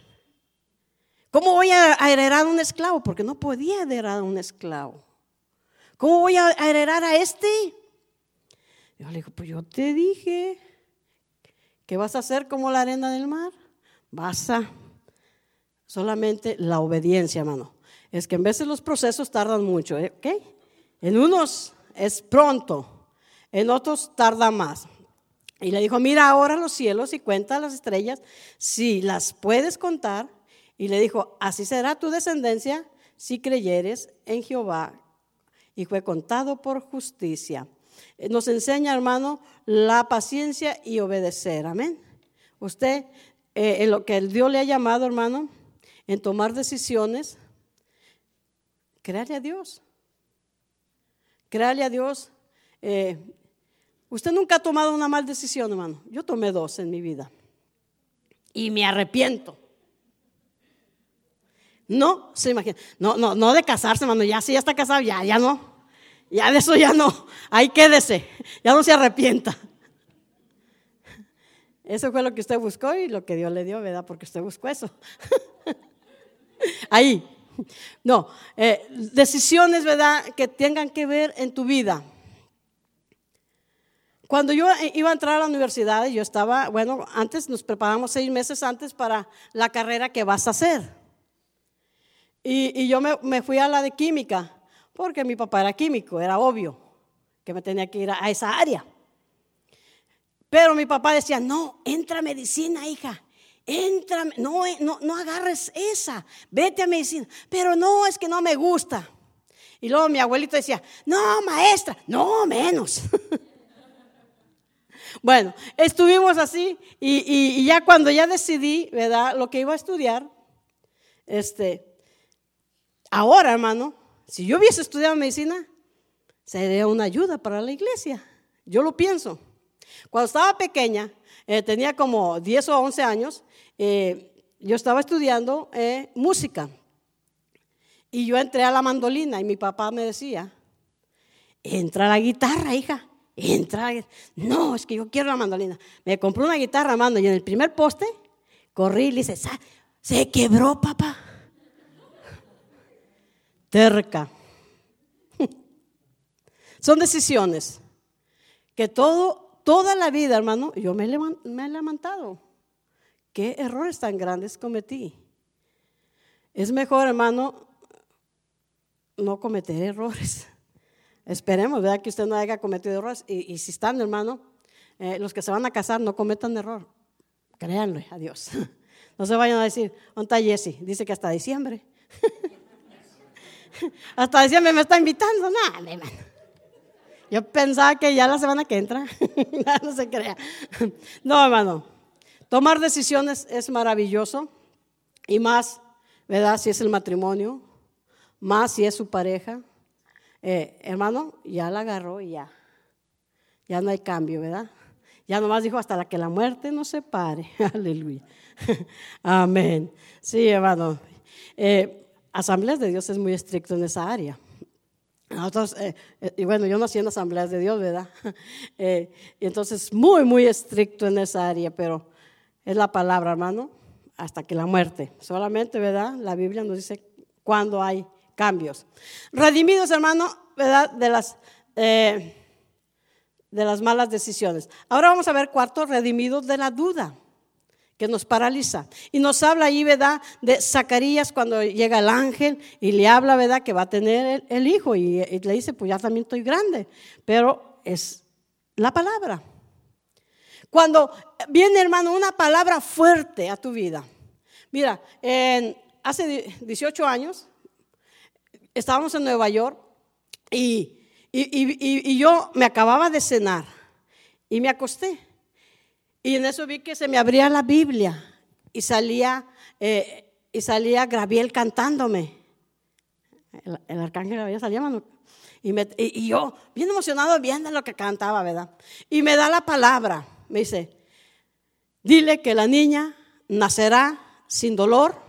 ¿Cómo voy a heredar a un esclavo? Porque no podía heredar a un esclavo. ¿Cómo voy a heredar a este? Yo le digo, pues yo te dije que vas a hacer como la arena del mar. Vas a Solamente la obediencia, hermano. Es que en veces los procesos tardan mucho, ¿eh? ¿ok? En unos es pronto, en otros tarda más. Y le dijo, mira ahora los cielos y cuenta las estrellas, si las puedes contar. Y le dijo, así será tu descendencia si creyeres en Jehová. Y fue contado por justicia. Eh, nos enseña, hermano, la paciencia y obedecer. Amén. Usted, eh, en lo que Dios le ha llamado, hermano, en tomar decisiones, créale a Dios. Créale a Dios. Eh, usted nunca ha tomado una mal decisión, hermano. Yo tomé dos en mi vida. Y me arrepiento. No, se imagina. No, no, no de casarse, hermano. Ya si ya está casado, ya, ya no. Ya de eso ya no. Ahí quédese. Ya no se arrepienta. Eso fue lo que usted buscó y lo que Dios le dio, ¿verdad? Porque usted buscó eso. Ahí. No, eh, decisiones, ¿verdad?, que tengan que ver en tu vida. Cuando yo iba a entrar a la universidad, yo estaba, bueno, antes nos preparamos seis meses antes para la carrera que vas a hacer. Y, yo me, me, fui a la de química, porque mi papá era químico, era obvio que me tenía que ir a esa área. Pero mi papá decía, no, entra a medicina, hija entra, no, no, no agarres esa, vete a medicina, pero no, es que no me gusta. Y luego mi abuelito decía, no, maestra, no, menos. bueno, estuvimos así y, ya cuando ya decidí, ¿verdad? Lo que iba a estudiar, este, ahora, hermano, si yo hubiese estudiado medicina, sería una ayuda para la iglesia. Yo lo pienso. Cuando estaba pequeña, eh, tenía como 10 o 11 años, eh, yo estaba estudiando eh, música y yo entré a la mandolina y mi papá me decía, entra la guitarra, hija, entra. No, es que yo quiero la mandolina. Me compró una guitarra, mando, y en el primer poste corrí y le dice, se quebró, papá. Terca. Son decisiones que todo Toda la vida, hermano, yo me, he levantado. ¿Qué errores tan grandes cometí? Es mejor, hermano, no cometer errores. Esperemos, ¿verdad? Que usted no haya cometido errores. Y, si están, hermano, eh, los que se van a casar, no cometan error. Créanle a Dios. No se vayan a decir, ¿dónde Jesse? Dice que hasta diciembre. hasta diciembre me está invitando. No, hermano. Yo pensaba que ya la semana que entra, no se crea. No, hermano, tomar decisiones es maravilloso y más, ¿verdad? Si es el matrimonio, más si es su pareja. Eh, hermano, ya la agarró y ya. Ya no hay cambio, ¿verdad? Ya nomás dijo hasta la que la muerte no se pare. Aleluya. Amén. Sí, hermano. Eh, Asambleas de Dios es muy estricto en esa área. Nosotros, eh, y bueno, yo nací en asambleas de Dios, ¿verdad? Y entonces, muy, muy estricto en esa área, pero es la palabra, hermano, hasta que la muerte. Solamente, ¿verdad? La Biblia nos dice cuando hay cambios. Redimidos, hermano, ¿verdad? De las, de las malas decisiones. Ahora vamos a ver cuarto, redimidos de la duda que nos paraliza. Y nos habla ahí, ¿verdad? De Zacarías cuando llega el ángel y le habla, ¿verdad? Que va a tener el, hijo y, le dice, pues ya también estoy grande. Pero es la palabra. Cuando viene, hermano, una palabra fuerte a tu vida. Mira, hace 18 años estábamos en Nueva York y, y, yo me acababa de cenar y me acosté. Y en eso vi que se me abría la Biblia y salía, eh, y salía Gabriel cantándome. El, arcángel Gabriel salía, y, y, yo, bien emocionado, viendo lo que cantaba, ¿verdad? Y me da la palabra, me dice, dile que la niña nacerá sin dolor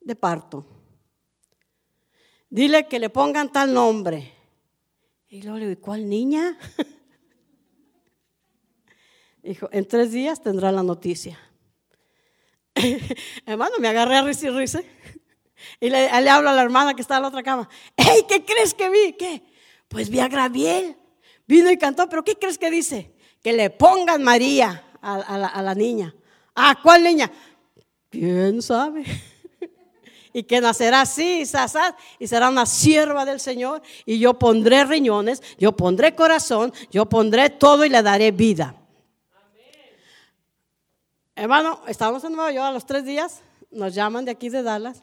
de parto. Dile que le pongan tal nombre. Y luego le digo, ¿cuál niña? Dijo, en tres días tendrá la noticia. Hermano, me agarré a risa y. Y le, hablo a la hermana que está en la otra cama. ¡Hey, qué crees que vi! ¿Qué? Pues vi a Graviel. Vino y cantó, pero ¿qué crees que dice? Que le pongan María a, la, niña. ¿Ah, cuál niña? ¿Quién sabe? Y que nacerá así, y será una sierva del Señor, y yo pondré riñones, yo pondré corazón, yo pondré todo y le daré vida. Hermano, estábamos en Nueva York a los tres días, nos llaman de aquí de Dallas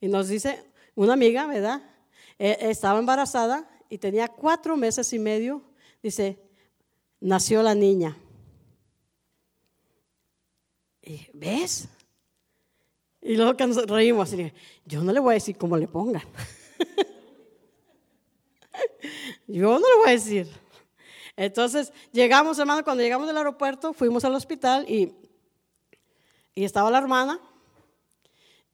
y nos dice una amiga, ¿verdad? Eh, estaba embarazada y tenía cuatro meses y medio. Dice, nació la niña. ¿Ves? Y luego nos reímos, y dije, yo no le voy a decir cómo le pongan. yo no le voy a decir. Entonces, llegamos, hermano, cuando llegamos del aeropuerto, fuimos al hospital y y estaba la hermana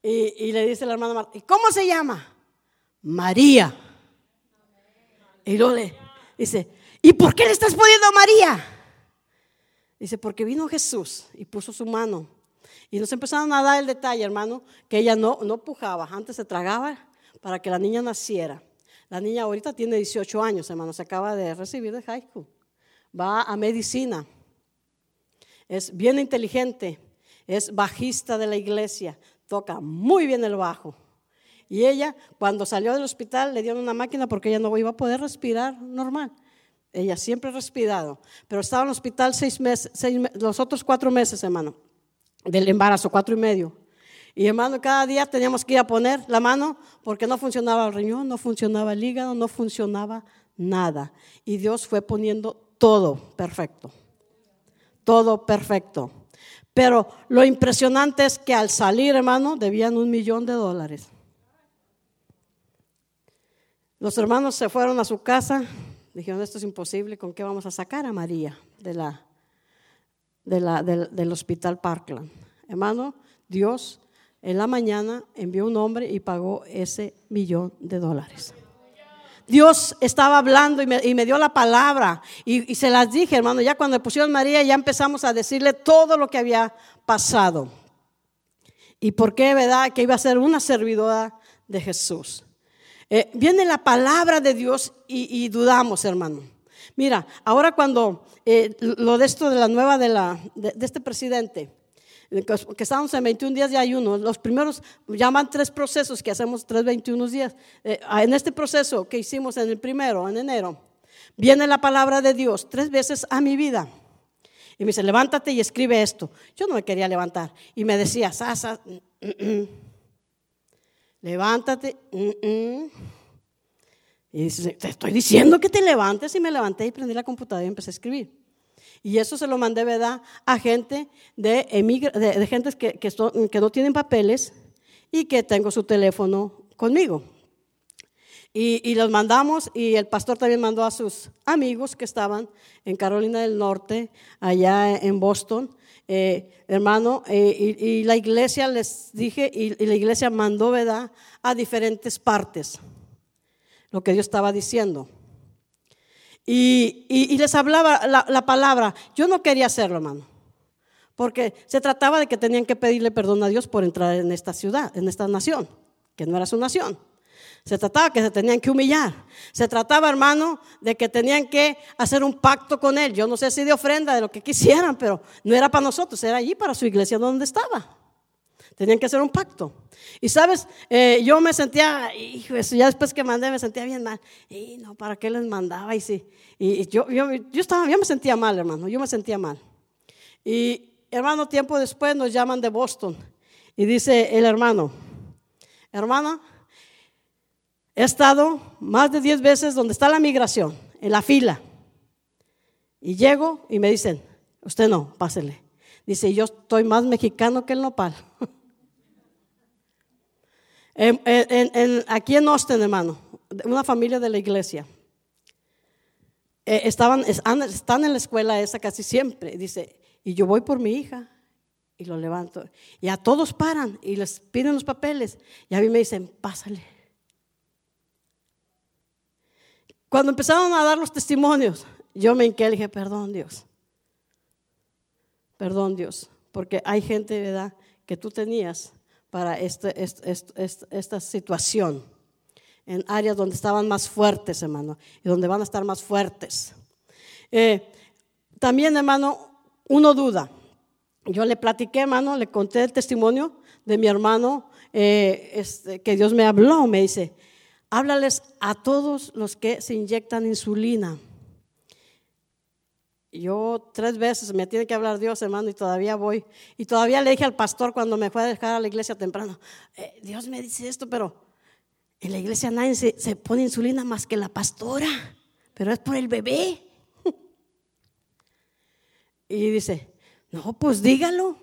y, le dice la hermana ¿y cómo se llama? María. Y luego le dice, ¿y por qué le estás poniendo María? Dice, porque vino Jesús y puso su mano. Y nos empezaron a dar el detalle, hermano, que ella no, no pujaba, antes se tragaba para que la niña naciera. La niña ahorita tiene 18 años, hermano, se acaba de recibir de high school. Va a medicina. Es bien inteligente es bajista de la iglesia, toca muy bien el bajo. Y ella, cuando salió del hospital, le dieron una máquina porque ella no iba a poder respirar normal. Ella siempre ha respirado, pero estaba en el hospital seis meses, los otros cuatro meses, hermano, del embarazo, cuatro y medio. Y hermano, cada día teníamos que ir a poner la mano porque no funcionaba el riñón, no funcionaba el hígado, no funcionaba nada. Y Dios fue poniendo todo perfecto. Todo perfecto. Pero lo impresionante es que al salir, hermano, debían un millón de dólares. Los hermanos se fueron a su casa, dijeron, esto es imposible, ¿con qué vamos a sacar a María de la, del, hospital Parkland? Hermano, Dios en la mañana envió un hombre y pagó ese millón de dólares. Dios estaba hablando y me, dio la palabra y, se las dije, hermano, ya cuando pusieron María ya empezamos a decirle todo lo que había pasado. Y por qué, ¿verdad? Que iba a ser una servidora de Jesús. Eh, viene la palabra de Dios y, dudamos, hermano. Mira, ahora cuando eh, lo de esto de la nueva de, la, de este presidente, que estamos en 21 días de ayuno. Los primeros llaman tres procesos que hacemos tres 21 días. Eh, en este proceso que hicimos en el primero, en enero, viene la palabra de Dios tres veces a mi vida. Y me dice, levántate y escribe esto. Yo no me quería levantar. Y me decía, Sasa, mm, mm, mm, levántate. Y dice, te estoy diciendo que te levantes. Y me levanté y prendí la computadora y empecé a escribir. Y eso se lo mandé, ¿verdad? A gente de, de, gente que, que, no tienen papeles y que tengo su teléfono conmigo. Y, los mandamos y el pastor también mandó a sus amigos que estaban en Carolina del Norte, allá en Boston, eh, hermano, eh, y, la iglesia les dije, y, y la iglesia mandó, ¿verdad?, a diferentes partes lo que Dios estaba diciendo. Y, les hablaba la, palabra. Yo no quería hacerlo, hermano. Porque se trataba de que tenían que pedirle perdón a Dios por entrar en esta ciudad, en esta nación, que no era su nación. Se trataba que se tenían que humillar. Se trataba, hermano, de que tenían que hacer un pacto con Él. Yo no sé si de ofrenda, de lo que quisieran, pero no era para nosotros, era allí para su iglesia donde estaba. Tenían que hacer un pacto. Y sabes, eh, yo me sentía, hijo, ya después que mandé me sentía bien mal. Y no, ¿para qué les mandaba? Y, sí, y yo, yo, yo, estaba, yo me sentía mal, hermano, yo me sentía mal. Y hermano, tiempo después nos llaman de Boston Y dice el hermano, hermana, he estado más de 10 veces donde está la migración, en la fila. Y llego y me dicen, usted no, pásele. Dice, yo estoy más mexicano que el nopal. aquí en Austin, hermano, una familia de la iglesia. Eh, estaban, están en la escuela esa casi siempre. Dice, y yo voy por mi hija y lo levanto. Y a todos paran y les piden los papeles. Y a mí me dicen, pásale. Cuando empezaron a dar los testimonios, yo me hinqué y dije, perdón Dios. Perdón Dios. Porque hay gente, ¿verdad?, que tú tenías para este, esta situación en áreas donde estaban más fuertes, hermano, y donde van a estar más fuertes. Eh, también, hermano, uno duda. Yo le platiqué, hermano, le conté el testimonio de mi hermano, eh, este, que Dios me habló, me dice, háblales a todos los que se inyectan insulina. Yo tres veces me tiene que hablar Dios, hermano, y todavía voy. Y todavía le dije al pastor cuando me fue a dejar a la iglesia temprano, eh, Dios me dice esto, pero en la iglesia nadie se, pone insulina más que la pastora, pero es por el bebé. Y dice, no, pues dígalo.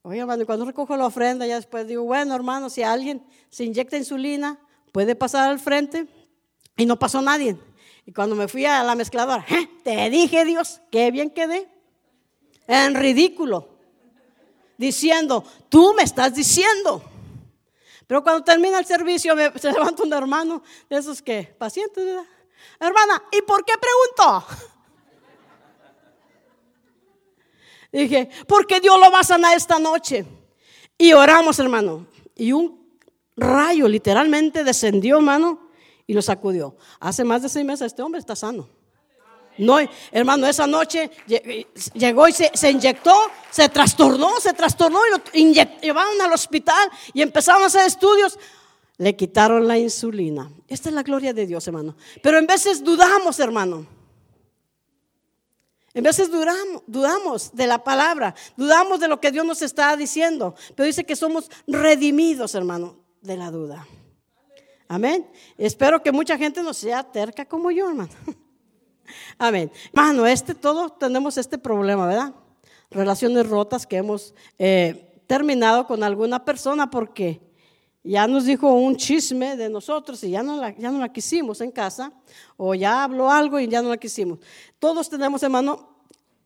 Oye, hermano, cuando recojo la ofrenda, ya después digo, bueno, hermano, si alguien se inyecta insulina, puede pasar al frente y no pasó nadie. Y cuando me fui a la mezcladora, ¿Eh? te dije Dios, qué bien quedé. En ridículo. Diciendo, tú me estás diciendo. Pero cuando termina el servicio, se levanta un hermano de esos que, pacientes, ¿verdad? Hermana, ¿y por qué preguntó? Dije, porque Dios lo va a sanar esta noche. Y oramos, hermano. Y un rayo literalmente descendió, hermano, y lo sacudió. Hace más de seis meses este hombre está sano. No, hermano, esa noche llegó y se, inyectó, se trastornó, se trastornó y lo llevaron al hospital y empezaron a hacer estudios. Le quitaron la insulina. Esta es la gloria de Dios, hermano. Pero en veces dudamos, hermano. En veces dudamos de la palabra, dudamos de lo que Dios nos está diciendo. Pero dice que somos redimidos, hermano, de la duda. Amén. Espero que mucha gente no sea terca como yo, hermano. Amén. Hermano, este, todos tenemos este problema, ¿verdad? Relaciones rotas que hemos eh, terminado con alguna persona porque ya nos dijo un chisme de nosotros y ya no, la, ya no la quisimos en casa, o ya habló algo y ya no la quisimos. Todos tenemos, hermano,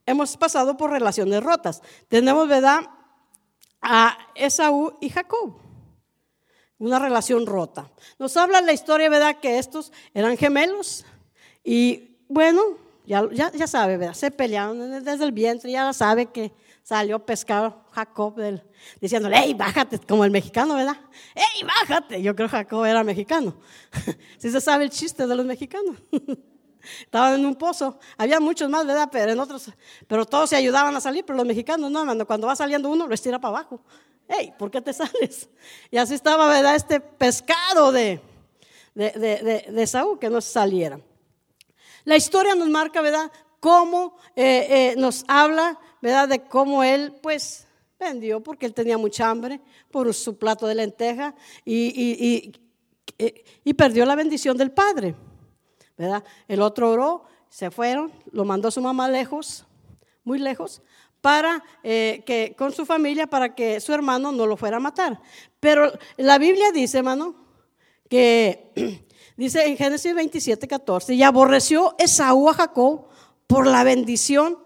hemos pasado por relaciones rotas. Tenemos, ¿verdad? A Esaú y Jacob. Una relación rota. Nos habla la historia, ¿verdad? Que estos eran gemelos y bueno, ya, ya, sabe, ¿verdad? Se pelearon desde el vientre, ya sabe que salió pescado Jacob del, diciéndole, hey, bájate, como el mexicano, ¿verdad? Hey, bájate. Yo creo que Jacob era mexicano. Si se sabe el chiste de los mexicanos. Estaban en un pozo. Había muchos más, ¿verdad? Pero en otros, pero todos se ayudaban a salir, pero los mexicanos no. Cuando va saliendo uno, lo estira para abajo. Hey, ¿por qué te sales? Y así estaba, ¿verdad? Este pescado de, de, de, de Saúl que no saliera. La historia nos marca, ¿verdad? Cómo eh, eh, nos habla, ¿verdad? De cómo él, pues, vendió porque él tenía mucha hambre por su plato de lenteja y, y, perdió la bendición del padre, El otro oró, se fueron, lo mandó su mamá lejos, muy lejos, para eh, que con su familia para que su hermano no lo fuera a matar. Pero la Biblia dice, hermano, que Dice en Génesis 27, 14, y aborreció Esaú a Jacob por la bendición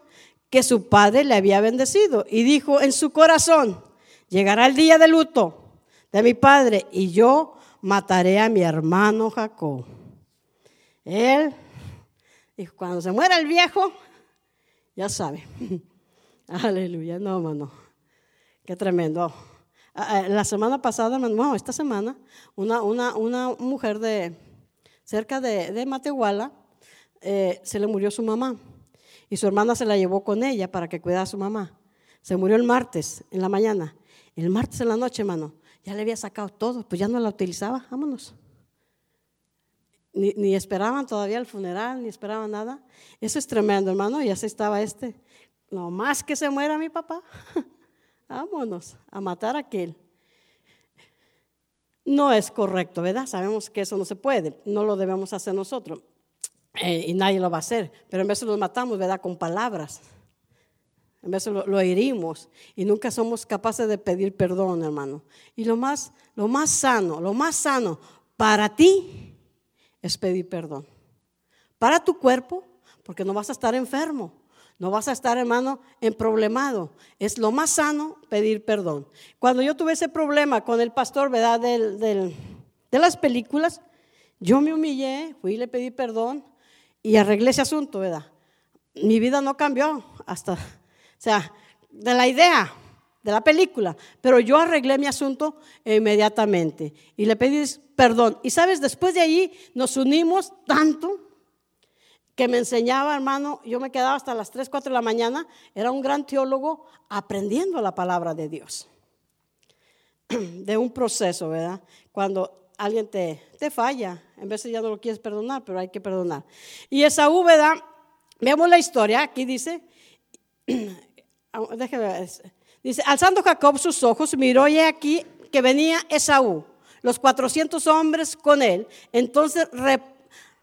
que su padre le había bendecido. Y dijo en su corazón, llegará el día de luto de mi padre y yo mataré a mi hermano Jacob. Él dijo, cuando se muera el viejo, ya sabe. Aleluya, no, hermano. Qué tremendo. Ah, ah, la semana pasada, bueno, esta semana, una, una, una mujer de, cerca de, Matehuala, eh, se le murió su mamá y su hermana se la llevó con ella para que cuidara a su mamá. Se murió el martes en la mañana. El martes en la noche, hermano, ya le había sacado todo, pues ya no la utilizaba, vámonos. Ni, esperaban todavía el funeral, ni esperaban nada. Eso es tremendo, hermano, y así estaba este. No más que se muera mi papá. vámonos a matar a aquel. No es correcto, ¿verdad? Sabemos que eso no se puede, no lo debemos hacer nosotros eh, y nadie lo va a hacer, pero en vez de lo matamos, ¿verdad? Con palabras. En vez lo, lo, herimos y nunca somos capaces de pedir perdón, hermano. Y lo más, lo más sano, lo más sano para ti es pedir perdón. Para tu cuerpo, porque no vas a estar enfermo. No vas a estar, hermano, en problemado. Es lo más sano pedir perdón. Cuando yo tuve ese problema con el pastor, ¿verdad? de las películas, yo me humillé, fui y le pedí perdón y arreglé ese asunto, ¿verdad? Mi vida no cambió hasta, o sea, de la idea de la película, pero yo arreglé mi asunto inmediatamente y le pedí perdón. Y sabes, después de allí nos unimos tanto que me enseñaba, hermano, yo me quedaba hasta las 3, 4 de la mañana, era un gran teólogo aprendiendo la palabra de Dios. De un proceso, ¿verdad? Cuando alguien te, te falla, en de ya no lo quieres perdonar, pero hay que perdonar. Y esa ¿verdad? Vemos la historia, aquí dice, déjeme dice, alzando Jacob sus ojos, miró y aquí que venía Esaú, los 400 hombres con él, entonces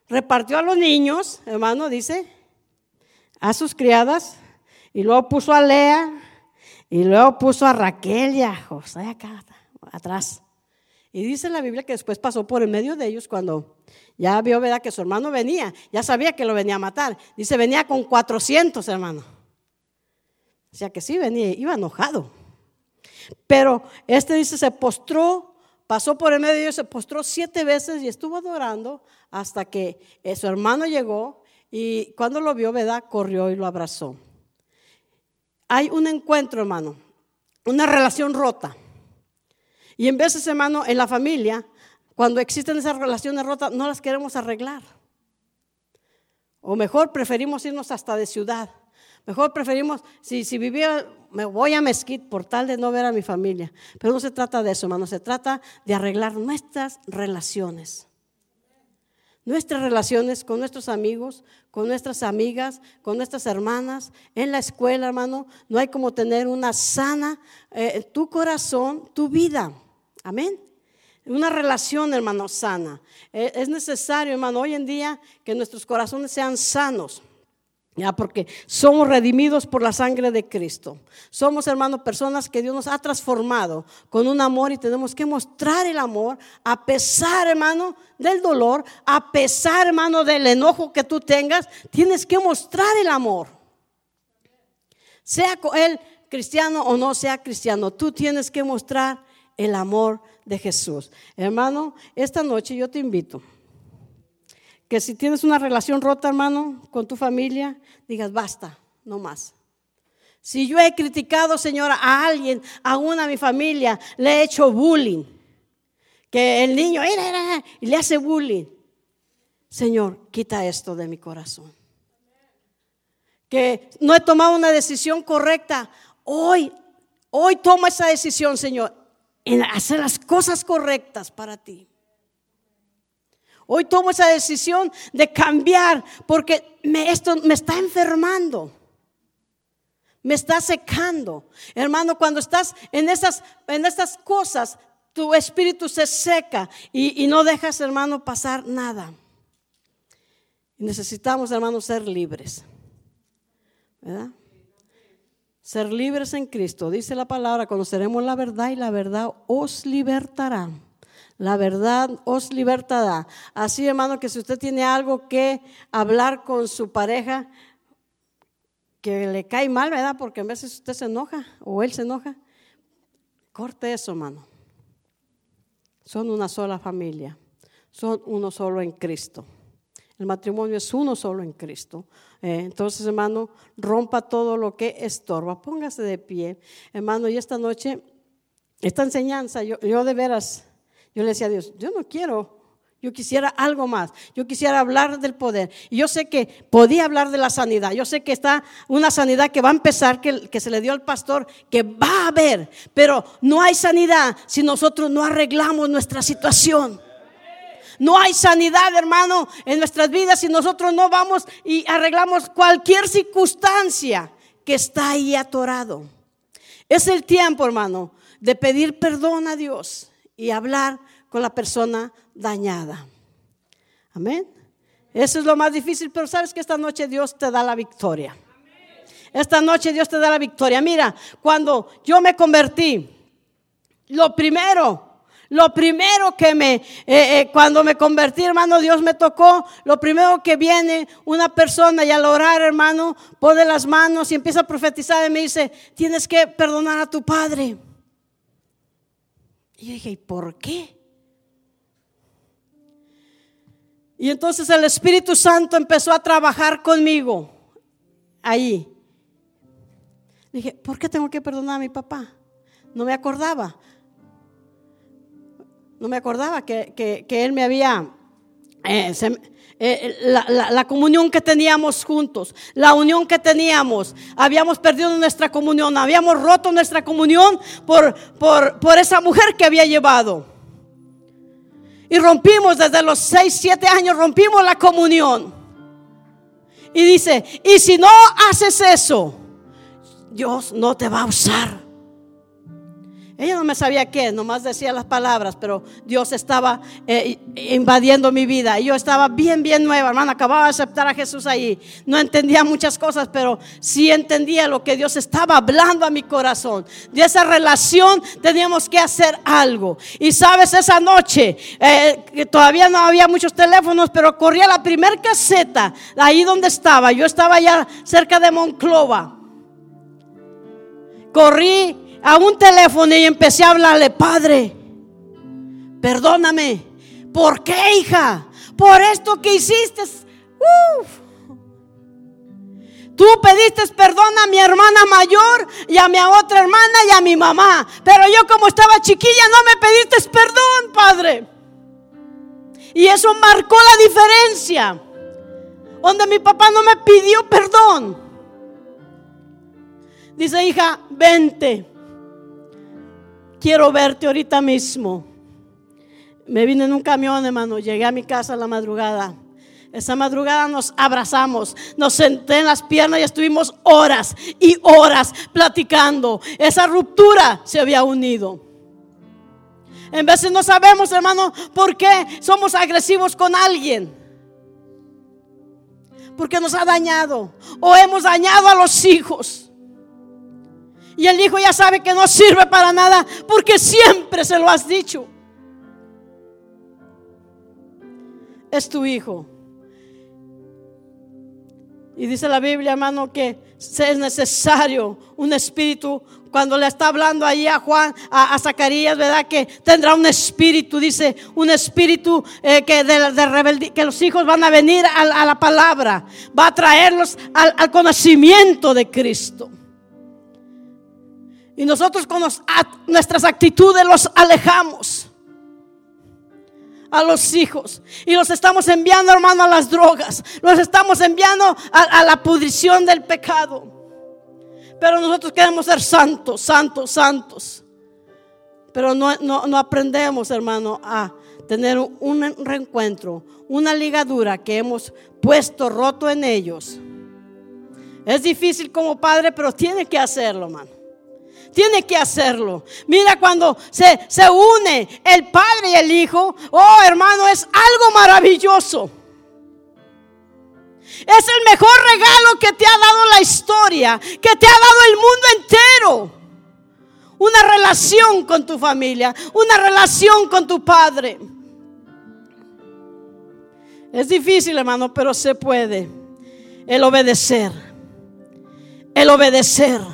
repartió a los niños, hermano, dice, a sus criadas, y luego puso a Lea, y luego puso a Raquel y a José acá atrás. Y dice la Biblia que después pasó por en medio de ellos cuando ya vio, ¿verdad? Que su hermano venía, ya sabía que lo venía a matar. Dice, venía con 400, hermano. O sea que sí, venía, iba enojado. Pero este dice, se postró, pasó por en medio de ellos, se postró siete veces y estuvo adorando hasta que eh, su hermano llegó y cuando lo vio, ¿verdad? Corrió y lo abrazó. Hay un encuentro, hermano, una relación rota. Y en veces, hermano, en la familia, cuando existen esas relaciones rotas, no las queremos arreglar. O mejor, preferimos irnos hasta de ciudad. Mejor preferimos, si, si vivía, me voy a Mesquite por tal de no ver a mi familia. Pero no se trata de eso, hermano, se trata de arreglar nuestras relaciones nuestras relaciones con nuestros amigos, con nuestras amigas, con nuestras hermanas, en la escuela, hermano. No hay como tener una sana, eh, tu corazón, tu vida. Amén. Una relación, hermano, sana. Eh, es necesario, hermano, hoy en día que nuestros corazones sean sanos. Ya, porque somos redimidos por la sangre de Cristo. Somos, hermano, personas que Dios nos ha transformado con un amor y tenemos que mostrar el amor a pesar, hermano, del dolor, a pesar, hermano, del enojo que tú tengas. Tienes que mostrar el amor. Sea él cristiano o no sea cristiano, tú tienes que mostrar el amor de Jesús. Hermano, esta noche yo te invito que si tienes una relación rota, hermano, con tu familia, digas, basta, no más. Si yo he criticado, señora, a alguien, a una mi familia, le he hecho bullying, que el niño era, y le hace bullying, Señor, quita esto de mi corazón. Que no he tomado una decisión correcta. Hoy, hoy toma esa decisión, Señor, en hacer las cosas correctas para ti. Hoy tomo esa decisión de cambiar porque esto me está enfermando. Me está secando. Hermano, cuando estás en esas, en esas cosas, tu espíritu se seca y, y no dejas, hermano, pasar nada. necesitamos, hermano, ser libres. ¿Verdad? Ser libres en Cristo. Dice la palabra, conoceremos la verdad y la verdad os libertará. La verdad os libertará. Así, hermano, que si usted tiene algo que hablar con su pareja, que le cae mal, ¿verdad? Porque a veces usted se enoja o él se enoja, corte eso, hermano. Son una sola familia. Son uno solo en Cristo. El matrimonio es uno solo en Cristo. Eh, entonces, hermano, rompa todo lo que estorba. Póngase de pie. Hermano, y esta noche, esta enseñanza, yo, yo de veras yo le decía a Dios, yo no quiero, yo quisiera algo más, yo quisiera hablar del poder. Y yo sé que podía hablar de la sanidad, yo sé que está una sanidad que va a empezar, que, que se le dio al pastor, que va a haber, pero no hay sanidad si nosotros no arreglamos nuestra situación. No hay sanidad, hermano, en nuestras vidas si nosotros no vamos y arreglamos cualquier circunstancia que está ahí atorado. Es el tiempo, hermano, de pedir perdón a Dios y hablar con la persona dañada. Amén. Eso es lo más difícil, pero sabes que esta noche Dios te da la victoria. Esta noche Dios te da la victoria. Mira, cuando yo me convertí, lo primero lo primero que me, eh, eh, cuando me convertí, hermano, Dios me tocó. Lo primero que viene una persona y al orar, hermano, pone las manos y empieza a profetizar y me dice, tienes que perdonar a tu padre. Y yo dije, ¿y por qué? Y entonces el Espíritu Santo empezó a trabajar conmigo ahí. Dije, ¿por qué tengo que perdonar a mi papá? No me acordaba no me acordaba que, él me había... Eh, eh, la, comunión que teníamos juntos, la unión que teníamos, habíamos perdido nuestra comunión, habíamos roto nuestra comunión por, por, por esa mujer que había llevado. Y rompimos desde los 6, 7 años, rompimos la comunión. Y dice, y si no haces eso, Dios no te va a usar. Ella no me sabía qué, nomás decía las palabras, pero Dios estaba eh, invadiendo mi vida. Y yo estaba bien, bien nueva, hermana. Acababa de aceptar a Jesús ahí. No entendía muchas cosas, pero sí entendía lo que Dios estaba hablando a mi corazón. De esa relación teníamos que hacer algo. Y sabes, esa noche, eh, que todavía no había muchos teléfonos, pero corría la primer caseta, ahí donde estaba. Yo estaba allá cerca de Monclova. Corrí a un teléfono y empecé a hablarle, Padre, perdóname. ¿Por qué, hija? Por esto que hiciste. Tú pediste perdón a mi hermana mayor y a mi otra hermana y a mi mamá. Pero yo como estaba chiquilla no me pediste perdón, Padre. Y eso marcó la diferencia. Donde mi papá no me pidió perdón. Dice, hija, vente quiero verte ahorita mismo. Me vine en un camión, hermano, llegué a mi casa la madrugada. Esa madrugada nos abrazamos, nos senté en las piernas y estuvimos horas y horas platicando. Esa ruptura se había unido. En veces no sabemos, hermano, por qué somos agresivos con alguien. Porque nos ha dañado o hemos dañado a los hijos. Y el hijo ya sabe que no sirve para nada porque siempre se lo has dicho. Es tu hijo. Y dice la Biblia, hermano, que es necesario un espíritu. Cuando le está hablando ahí a Juan, a, Zacarías, ¿verdad? Que tendrá un espíritu, dice, un espíritu eh, que de, rebeldía, que los hijos van a venir a, la palabra, va a traerlos al conocimiento de Cristo. Y nosotros con nuestras actitudes los alejamos a los hijos. Y los estamos enviando, hermano, a las drogas. Los estamos enviando a, la pudrición del pecado. Pero nosotros queremos ser santos, santos, santos. Pero no, no aprendemos, hermano, a tener un reencuentro, una ligadura que hemos puesto roto en ellos. Es difícil como padre, pero tiene que hacerlo, hermano tiene que hacerlo. Mira cuando se, se une el Padre y el Hijo, oh hermano, es algo maravilloso. Es el mejor regalo que te ha dado la historia, que te ha dado el mundo entero. Una relación con tu familia, una relación con tu padre. Es difícil, hermano, pero se puede. El obedecer. El obedecer